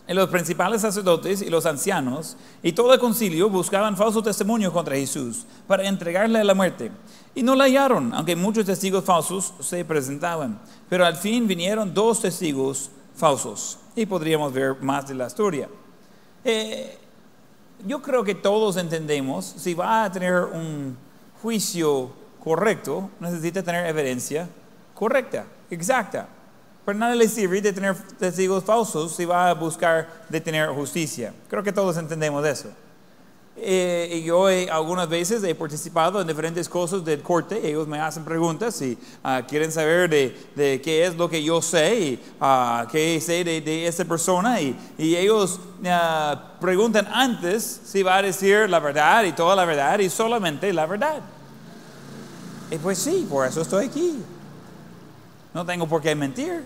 Y los principales sacerdotes y los ancianos y todo el concilio buscaban falso testimonio contra Jesús para entregarle a la muerte. Y no la hallaron, aunque muchos testigos falsos se presentaban. Pero al fin vinieron dos testigos falsos. Y podríamos ver más de la historia. Eh, yo creo que todos entendemos, si va a tener un juicio correcto, necesita tener evidencia correcta, exacta. Pero nada le sirve de tener testigos falsos si va a buscar de tener justicia. Creo que todos entendemos eso. Eh, yo algunas veces he participado en diferentes cosas del corte. Ellos me hacen preguntas y ah, quieren saber de, qué es lo que yo sé y uh, qué sé de, esa persona. Y, ellos ah, preguntan antes si va a decir la verdad y toda la verdad y solamente la verdad. Y pues sí, por eso estoy aquí. No tengo por qué mentir.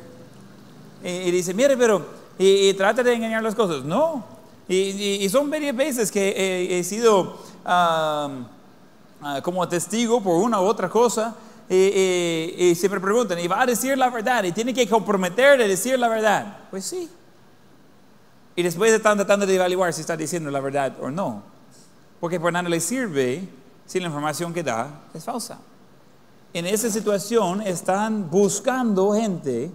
Y, dice, mire, pero, y, trata de engañar las cosas. No. Y, son varias veces que he, sido ah, como testigo por una u otra cosa. Y, siempre preguntan, ¿y va a decir la verdad? ¿Y tiene que comprometer de decir la verdad? Pues sí. Y después están tratando de evaluar si está diciendo la verdad o no. Porque por nada le sirve si la información que da es falsa en esa situación están buscando gente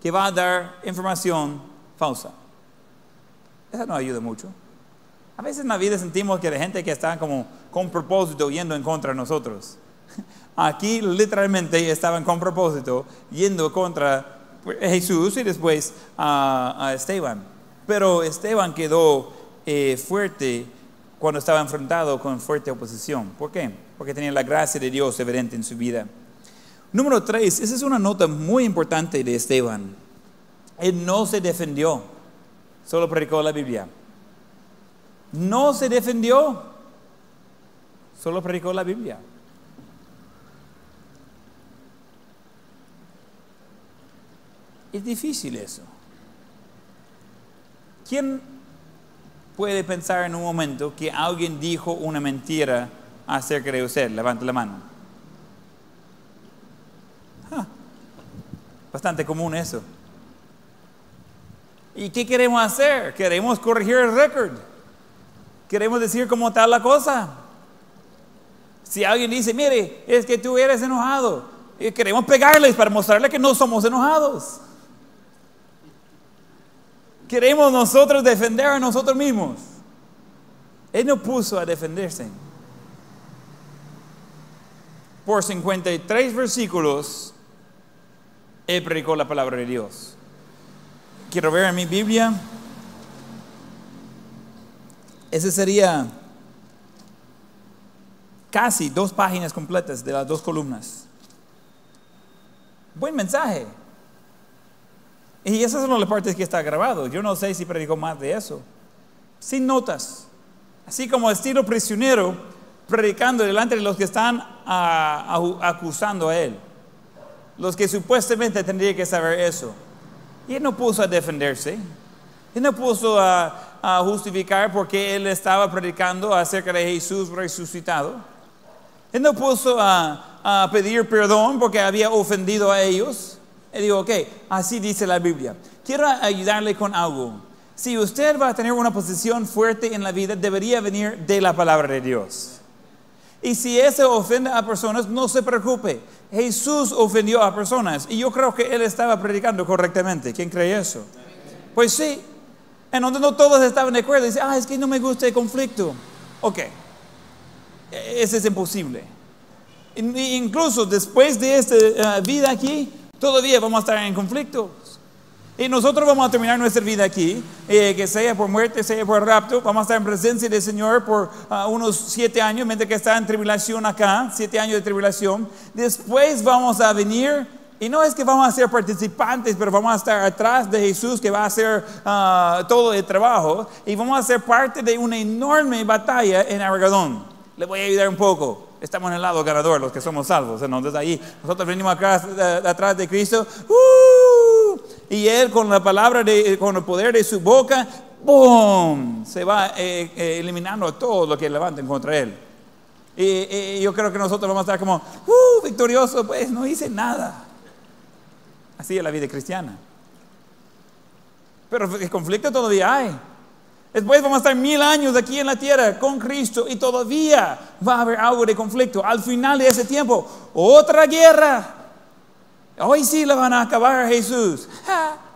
que va a dar información falsa. Eso no ayuda mucho. A veces en la vida sentimos que hay gente que está como con propósito yendo en contra de nosotros. Aquí literalmente estaban con propósito yendo contra Jesús y después a, Esteban. Pero Esteban quedó eh, fuerte cuando estaba enfrentado con fuerte oposición. ¿Por qué? Porque tenía la gracia de Dios evidente en su vida. Número tres, esa es una nota muy importante de Esteban. Él no se defendió, solo predicó la Biblia. No se defendió, solo predicó la Biblia. Es difícil eso. ¿Quién puede pensar en un momento que alguien dijo una mentira acerca de usted? Levante la mano. Ah, bastante común eso. ¿Y qué queremos hacer? Queremos corregir el récord. Queremos decir cómo está la cosa. Si alguien dice, mire, es que tú eres enojado, y queremos pegarles para mostrarle que no somos enojados. Queremos nosotros defender a nosotros mismos. Él no puso a defenderse. Por 53 versículos, Él predicó la palabra de Dios. Quiero ver en mi Biblia. Ese sería casi dos páginas completas de las dos columnas. Buen mensaje. Y esas son las partes que está grabado. Yo no sé si predicó más de eso. Sin notas. Así como estilo prisionero, predicando delante de los que están acusando a él. Los que supuestamente tendrían que saber eso. Y él no puso a defenderse. Él no puso a, a justificar porque él estaba predicando acerca de Jesús resucitado. Él no puso a, a pedir perdón porque había ofendido a ellos. Él dijo, ok, así dice la Biblia. Quiero ayudarle con algo. Si usted va a tener una posición fuerte en la vida, debería venir de la palabra de Dios. Y si eso ofende a personas, no se preocupe. Jesús ofendió a personas y yo creo que él estaba predicando correctamente. ¿Quién cree eso? Pues sí. En donde no todos estaban de acuerdo. Dice, ah, es que no me gusta el conflicto. Ok. Ese es imposible. Incluso después de esta eh, vida aquí, todavía vamos a estar en conflicto. Y nosotros vamos a terminar nuestra vida aquí, eh, que sea por muerte, sea por rapto. Vamos a estar en presencia del Señor por ah, unos siete años, mientras que está en tribulación acá, siete años de tribulación. Después vamos a venir, y no es que vamos a ser participantes, pero vamos a estar atrás de Jesús que va a hacer ah, todo el trabajo, y vamos a ser parte de una enorme batalla en Aragón. Le voy a ayudar un poco estamos en el lado ganador, los que somos salvos. Entonces ahí nosotros venimos acá atrás de Cristo. ¡uh! Y Él con la palabra, de, con el poder de su boca, ¡boom! Se va eh, eh, eliminando todo lo que levanten contra Él. Y, yo creo que nosotros vamos a estar como, ¡uh! Victorioso, pues no hice nada. Así es la vida cristiana. Pero el conflicto todavía hay. Después vamos a estar mil años aquí en la tierra con Cristo y todavía va a haber algo de conflicto. Al final de ese tiempo, otra guerra. Hoy sí la van a acabar a Jesús.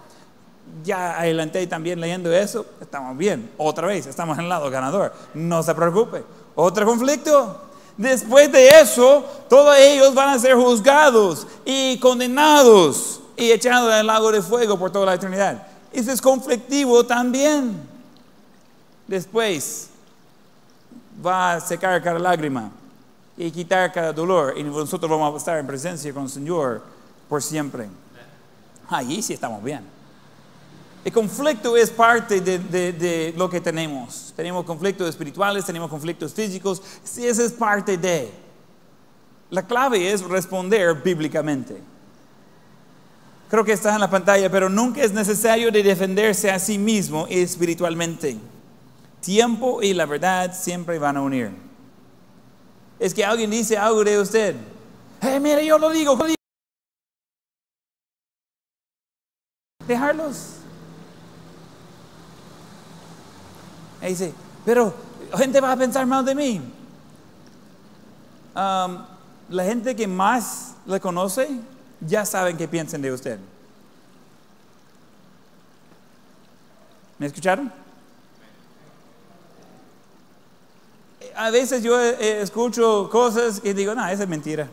Ya adelanté también leyendo eso. Estamos bien. Otra vez, estamos en el lado ganador. No se preocupe. Otro conflicto. Después de eso, todos ellos van a ser juzgados y condenados y echados al lago de fuego por toda la eternidad. Eso es conflictivo también. Después va a secar cada lágrima y quitar cada dolor y nosotros vamos a estar en presencia con el Señor por siempre. Ahí sí estamos bien. El conflicto es parte de, lo que tenemos. Tenemos conflictos espirituales, tenemos conflictos físicos. Sí, esa es parte de. La clave es responder bíblicamente. Creo que está en la pantalla, pero nunca es necesario de defenderse a sí mismo espiritualmente. Tiempo y la verdad siempre van a unir. Es que alguien dice algo de usted. Hey, mire, yo lo digo. Dejarlos. Y dice, pero gente va a pensar mal de mí. Um, la gente que más le conoce ya saben qué piensan de usted. ¿Me escucharon? a veces yo eh, escucho cosas y digo, no, esa es mentira.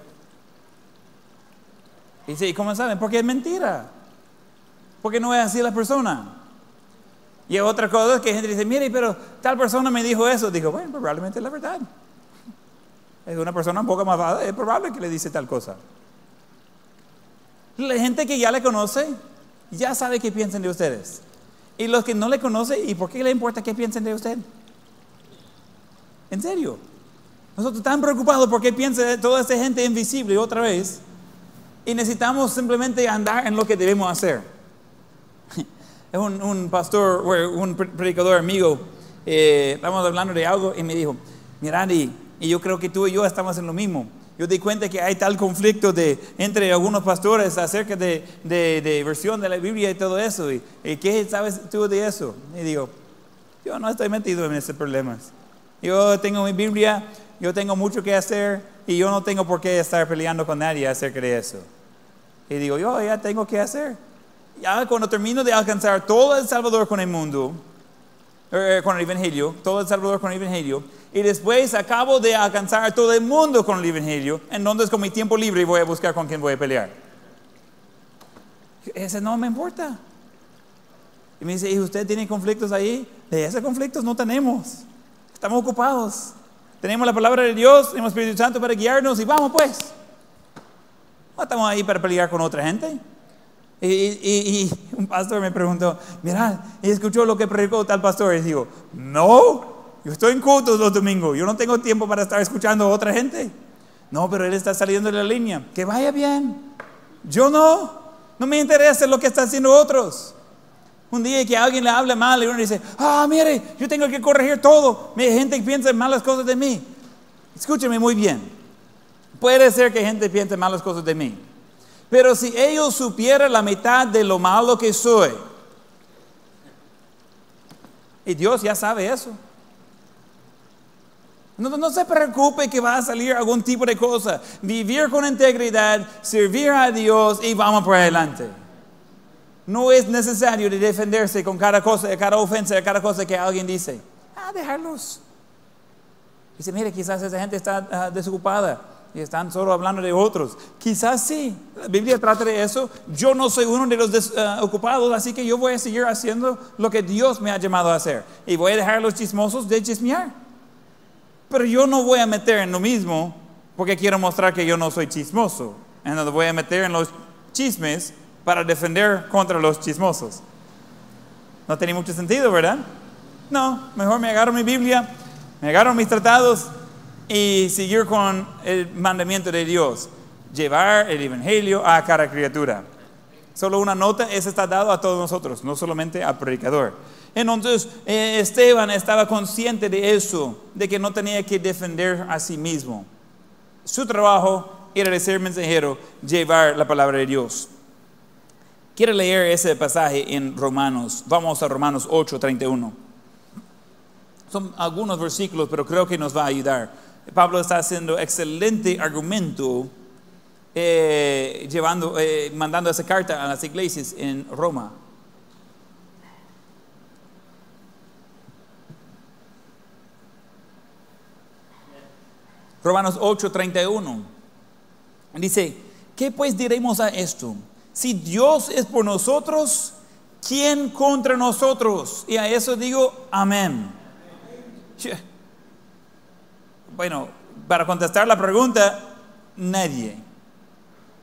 Y dice, ¿y cómo saben? Porque es mentira. Porque no es así la persona. Y otra cosa es que gente dice, mire, pero tal persona me dijo eso. Digo, bueno, probablemente es la verdad. Es una persona un poco más es probable que le dice tal cosa. La gente que ya le conoce, ya sabe qué piensan de ustedes. Y los que no le conocen, ¿y por qué le importa qué piensen de usted? En serio. Nosotros estamos preocupados porque piensa toda esta gente invisible otra vez. Y necesitamos simplemente andar en lo que debemos hacer. Es un, pastor, un predicador amigo, eh, hablando de algo y me dijo, mira, y, yo creo que tú y yo estamos en lo mismo. Yo di cuenta que hay tal conflicto de, entre algunos pastores acerca de, de, versión de la Biblia y todo eso. Y, y, qué sabes tú de eso? Y digo, yo no estoy metido en esos problemas. Yo tengo mi Biblia, yo tengo mucho que hacer y yo no tengo por qué estar peleando con nadie acerca de eso. Y digo, yo ya tengo que hacer. Ya cuando termino de alcanzar todo El Salvador con el mundo, eh, con el Evangelio, todo El Salvador con el Evangelio, y después acabo de alcanzar todo el mundo con el Evangelio, entonces con mi tiempo libre voy a buscar con quién voy a pelear. Ese no me importa. Y me dice, ¿y usted tiene conflictos ahí? De esos conflictos no tenemos. Estamos ocupados. Tenemos la palabra de Dios, tenemos Espíritu Santo para guiarnos y vamos pues. No estamos ahí para pelear con otra gente. Y, un pastor me preguntó, mira, ¿y escuchó lo que predicó tal pastor? Y digo, no, yo estoy en cultos los domingos, yo no tengo tiempo para estar escuchando a otra gente. No, pero él está saliendo de la línea. Que vaya bien. Yo no, no me interesa lo que están haciendo otros. Un día que alguien le habla mal y uno dice, ah, mire, yo tengo que corregir todo. Mi gente piensa malas cosas de mí. Escúcheme muy bien. Puede ser que gente piense malas cosas de mí. Pero si ellos supieran la mitad de lo malo que soy, y Dios ya sabe eso. No, se preocupe que va a salir algún tipo de cosa. Vivir con integridad, servir a Dios y vamos por adelante. No es necesario de defenderse con cada cosa, cada ofensa, cada cosa que alguien dice. Ah, dejarlos. Dice, mire, quizás esa gente está ah, desocupada y están solo hablando de otros. Quizás sí, la Biblia trata de eso. Yo no soy uno de los desocupados, así que yo voy a seguir haciendo lo que Dios me ha llamado a hacer. Y voy a dejar a los chismosos de chismear. Pero yo no voy a meter en lo mismo porque quiero mostrar que yo no soy chismoso. Entonces voy a meter en los chismes para defender contra los chismosos. No tiene mucho sentido, ¿verdad? No, mejor me agarro mi Biblia, me agarro mis tratados y seguir con el mandamiento de Dios, llevar el Evangelio a cada criatura. Solo una nota, ese está dado a todos nosotros, no solamente al predicador. Entonces eh, Esteban estaba consciente de eso, de que no tenía que defender a sí mismo. Su trabajo era de ser mensajero, llevar la palabra de Dios. Quiero leer ese pasaje en Romanos. Vamos a Romanos 8, 31. Son algunos versículos, pero creo que nos va a ayudar. Pablo está haciendo excelente argumento eh, llevando, eh, mandando esa carta a las iglesias en Roma. Romanos 8:31. Dice, ¿qué pues diremos a esto? Si Dios es por nosotros, ¿quién contra nosotros? Y a eso digo, amén. Bueno, para contestar la pregunta, nadie.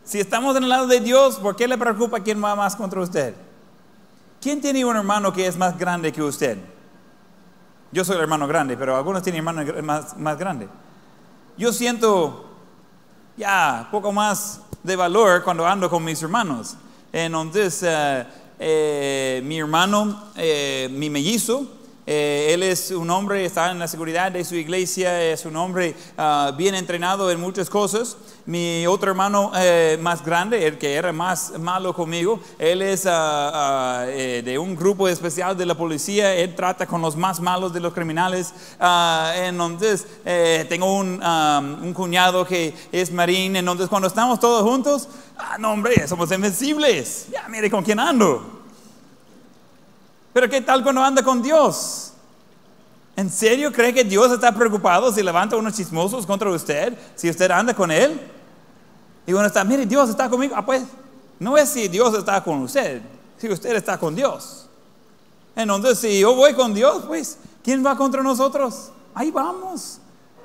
Si estamos en el lado de Dios, ¿por qué le preocupa quién va más contra usted? ¿Quién tiene un hermano que es más grande que usted? Yo soy el hermano grande, pero algunos tienen hermano más, más grande. Yo siento ya poco más de valor cuando ando con mis hermanos. Entonces, eh, eh, mi hermano, eh, mi mellizo, eh, él es un hombre, está en la seguridad de su iglesia, es un hombre ah, bien entrenado en muchas cosas. Mi otro hermano eh, más grande, el que era más malo conmigo, él es ah, ah, eh, de un grupo especial de la policía, él trata con los más malos de los criminales. entonces, tengo un, un, cuñado que es marín, entonces cuando estamos todos juntos, no hombre, somos invencibles. Ya mire con quién ando. Pero ¿qué tal cuando anda con Dios? ¿En serio cree que Dios está preocupado si levanta unos chismosos contra usted? Si usted anda con Él. Y uno está, mire, Dios está conmigo. Ah, pues, no es si Dios está con usted, si usted está con Dios. Entonces, si yo voy con Dios, pues, ¿quién va contra nosotros? Ahí vamos,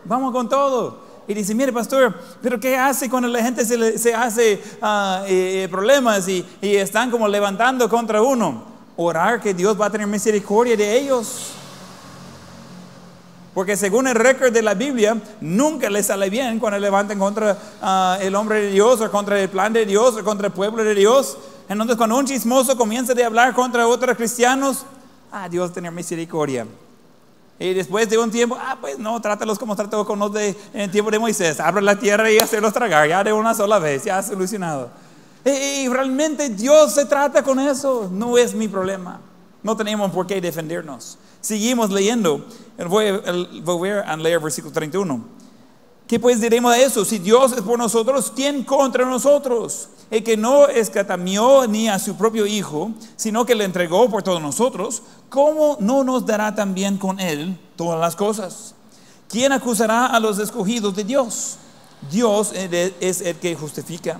vamos con todo. Y dice, mire pastor, pero ¿qué hace cuando la gente se, hace ah, eh, problemas y, y, están como levantando contra uno? Orar que Dios va a tener misericordia de ellos. Porque según el récord de la Biblia, nunca les sale bien cuando levantan contra ah, el hombre de Dios o contra el plan de Dios o contra el pueblo de Dios. Entonces cuando un chismoso comienza a hablar contra otros cristianos, ah, Dios tener misericordia. Y después de un tiempo, ah, pues no, trátalos como trató con los de, en el tiempo de Moisés. Abre la tierra y hacerlos tragar, ya de una sola vez, ya solucionado. Y realmente Dios se trata con eso, no es mi problema. No tenemos por qué defendernos. Seguimos leyendo. Voy a, leer versículo 31. ¿Qué pues diremos de eso? Si Dios es por nosotros, ¿quién contra nosotros? El que no escatamió ni a su propio Hijo, sino que le entregó por todos nosotros, ¿cómo no nos dará también con Él todas las cosas? ¿Quién acusará a los escogidos de Dios? Dios es el que justifica.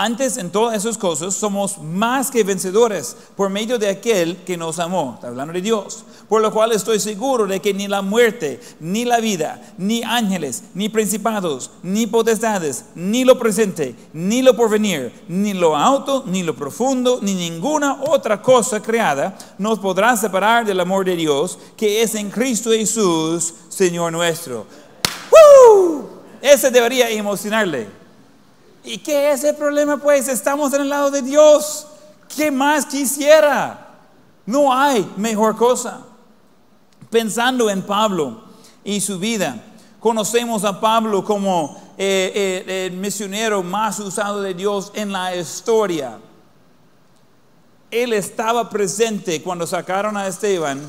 Antes en todas esas cosas somos más que vencedores por medio de aquel que nos amó. Está hablando de Dios. Por lo cual estoy seguro de que ni la muerte, ni la vida, ni ángeles, ni principados, ni potestades, ni lo presente, ni lo porvenir, ni lo alto, ni lo profundo, ni ninguna otra cosa creada nos podrá separar del amor de Dios que es en Cristo Jesús, Señor nuestro. ¡Woo! Ese debería emocionarle. ¿Y qué es el problema? Pues estamos en el lado de Dios. ¿Qué más quisiera? No hay mejor cosa. Pensando en Pablo y su vida, conocemos a Pablo como eh, eh, el misionero más usado de Dios en la historia. Él estaba presente cuando sacaron a Esteban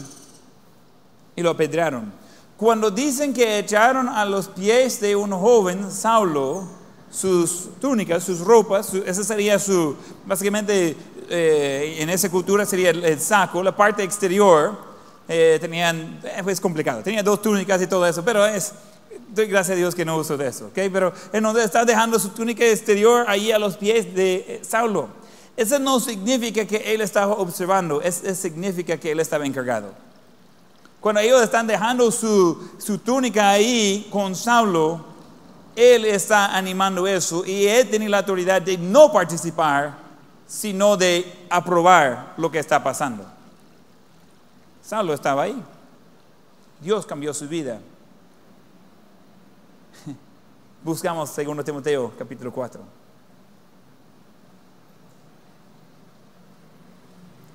y lo apedrearon. Cuando dicen que echaron a los pies de un joven, Saulo, sus túnicas, sus ropas, esa sería su, básicamente eh, en esa cultura sería el, saco, la parte exterior, eh, tenían, es pues complicado, tenía dos túnicas y todo eso, pero es, doy gracias a Dios que no uso de eso, ¿ok? Pero en donde está dejando su túnica exterior ahí a los pies de eh, Saulo. Eso no significa que él estaba observando, eso significa que él estaba encargado. Cuando ellos están dejando su, su túnica ahí con Saulo, él está animando eso y Él tiene la autoridad de no participar, sino de aprobar lo que está pasando. Saulo estaba ahí. Dios cambió su vida. Buscamos 2 Timoteo capítulo 4.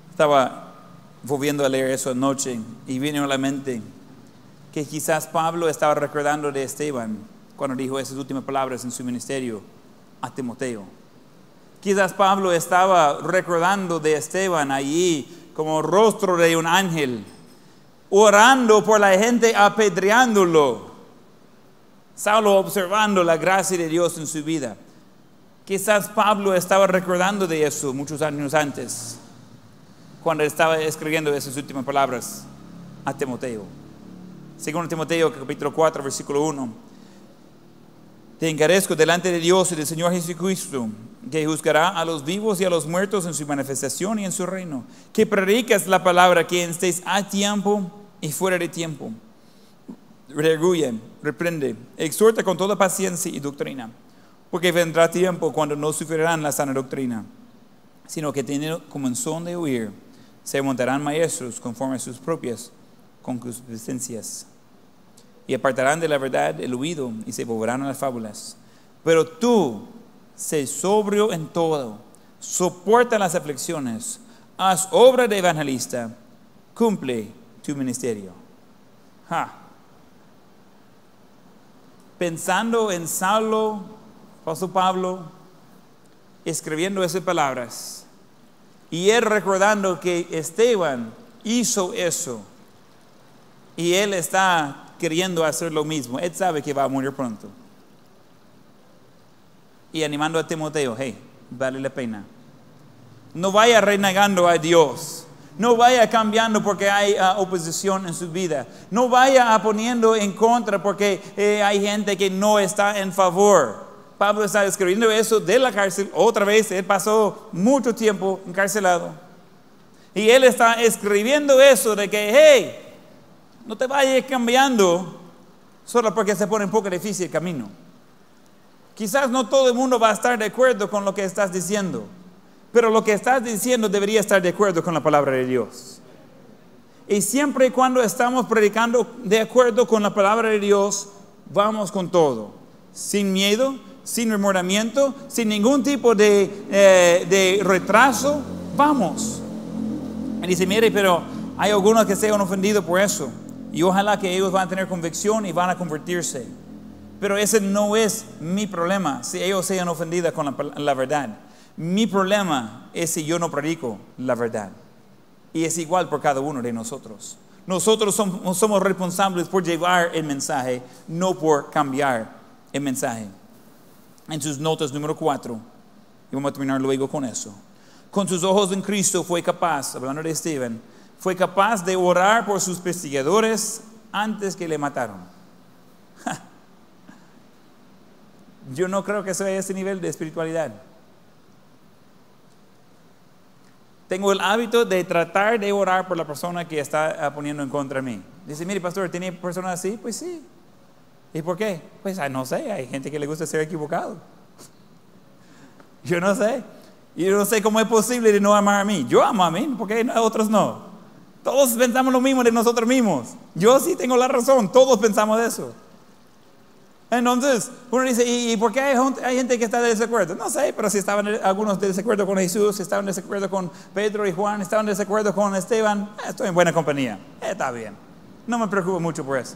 Estaba volviendo a leer eso anoche y vino a la mente que quizás Pablo estaba recordando de Esteban cuando dijo esas últimas palabras en su ministerio a Timoteo. Quizás Pablo estaba recordando de Esteban allí como rostro de un ángel, orando por la gente, apedreándolo. Saulo observando la gracia de Dios en su vida. Quizás Pablo estaba recordando de eso muchos años antes, cuando estaba escribiendo esas últimas palabras a Timoteo. Segundo Timoteo capítulo 4, versículo 1. Te encarezco delante de Dios y del Señor Jesucristo, que juzgará a los vivos y a los muertos en su manifestación y en su reino. Que predicas la palabra, que estés a tiempo y fuera de tiempo. Reguye, reprende, exhorta con toda paciencia y doctrina, porque vendrá tiempo cuando no sufrirán la sana doctrina, sino que teniendo comenzón de oír, se montarán maestros conforme a sus propias concupiscencias y apartarán de la verdad el oído y se volverán a las fábulas. Pero tú, sé sobrio en todo, soporta las aflicciones, haz obra de evangelista, cumple tu ministerio. Pensando en Saulo, Pastor Pablo, escribiendo esas palabras, y él recordando que Esteban hizo eso, y él está queriendo hacer lo mismo. Él sabe que va a morir pronto. Y animando a Timoteo, hey, vale la pena. No vaya renegando a Dios. No vaya cambiando porque hay ah, oposición en su vida. No vaya poniendo en contra porque eh, hay gente que no está en favor. Pablo está escribiendo eso de la cárcel. Otra vez, él pasó mucho tiempo encarcelado. Y él está escribiendo eso de que, hey, no te vayas cambiando solo porque se pone un poco difícil el camino. Quizás no todo el mundo va a estar de acuerdo con lo que estás diciendo, pero lo que estás diciendo debería estar de acuerdo con la palabra de Dios. Y siempre y cuando estamos predicando de acuerdo con la palabra de Dios, vamos con todo, sin miedo, sin remordimiento, sin ningún tipo de, eh, de retraso, vamos. Y dice, mire, pero hay algunos que se han ofendido por eso. Y ojalá que ellos van a tener convicción y van a convertirse. Pero ese no es mi problema, si ellos se han ofendido con la, verdad. Mi problema es si yo no predico la verdad. Y es igual por cada uno de nosotros. Nosotros somos, somos responsables por llevar el mensaje, no por cambiar el mensaje. En sus notas número 4, y vamos a terminar luego con eso. Con sus ojos en Cristo fue capaz, hablando de Stephen, fue capaz de orar por sus perseguidores antes que le mataron. Yo no creo que sea ese nivel de espiritualidad. tengo el hábito de tratar de orar por la persona que está ah, poniendo en contra de mí. Dice, mire, pastor, ¿tiene personas así? Pues sí. ¿Y por qué? Pues ah, no sé, hay gente que le gusta ser equivocado. Yo no sé. Yo no sé cómo es posible de no amar a mí. Yo amo a mí, ¿por qué otros no? Todos pensamos lo mismo de nosotros mismos. Yo sí tengo la razón, todos pensamos eso. Entonces, uno dice, ¿y por qué hay, gente que está de desacuerdo? No sé, pero si estaban algunos de desacuerdo con Jesús, si estaban de desacuerdo con Pedro y Juan, estaban de desacuerdo con Esteban, eh, estoy en buena compañía. Eh, está bien. No me preocupo mucho por eso.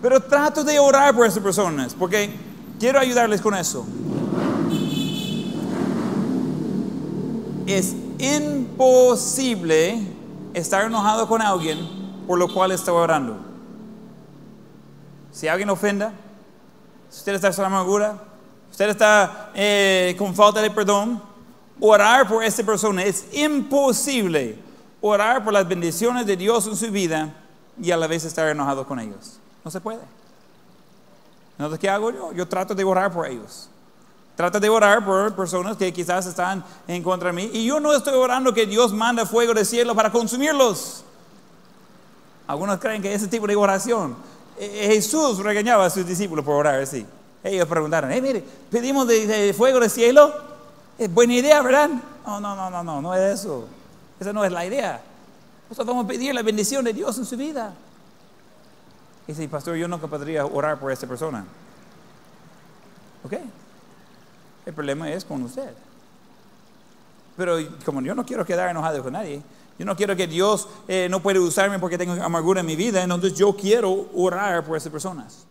Pero trato de orar por esas personas, porque quiero ayudarles con eso. Es imposible estar enojado con alguien por lo cual estoy orando. Si alguien ofenda, si usted está con amargura, usted está eh, con falta de perdón, orar por esa persona es imposible. Orar por las bendiciones de Dios en su vida y a la vez estar enojado con ellos. No se puede. Entonces, ¿qué hago yo? Yo trato de orar por ellos. Trato de orar por personas que quizás están en contra de mí. Y yo no estoy orando que Dios manda fuego del cielo para consumirlos. Algunos creen que ese tipo de oración eh, Jesús regañaba a sus discípulos por orar así. Ellos preguntaron, eh, mire, pedimos de, fuego del cielo. Es buena idea, ¿verdad? No, no, no, no, no, no es eso. Esa no es la idea. Nosotros vamos a pedir la bendición de Dios en su vida. Y dice, pastor, yo nunca podría orar por esta persona. ¿Ok? El problema es con usted. Pero como yo no quiero quedar enojado con nadie, yo no quiero que Dios eh, no puede usarme porque tengo amargura en mi vida, entonces yo quiero orar por esas personas.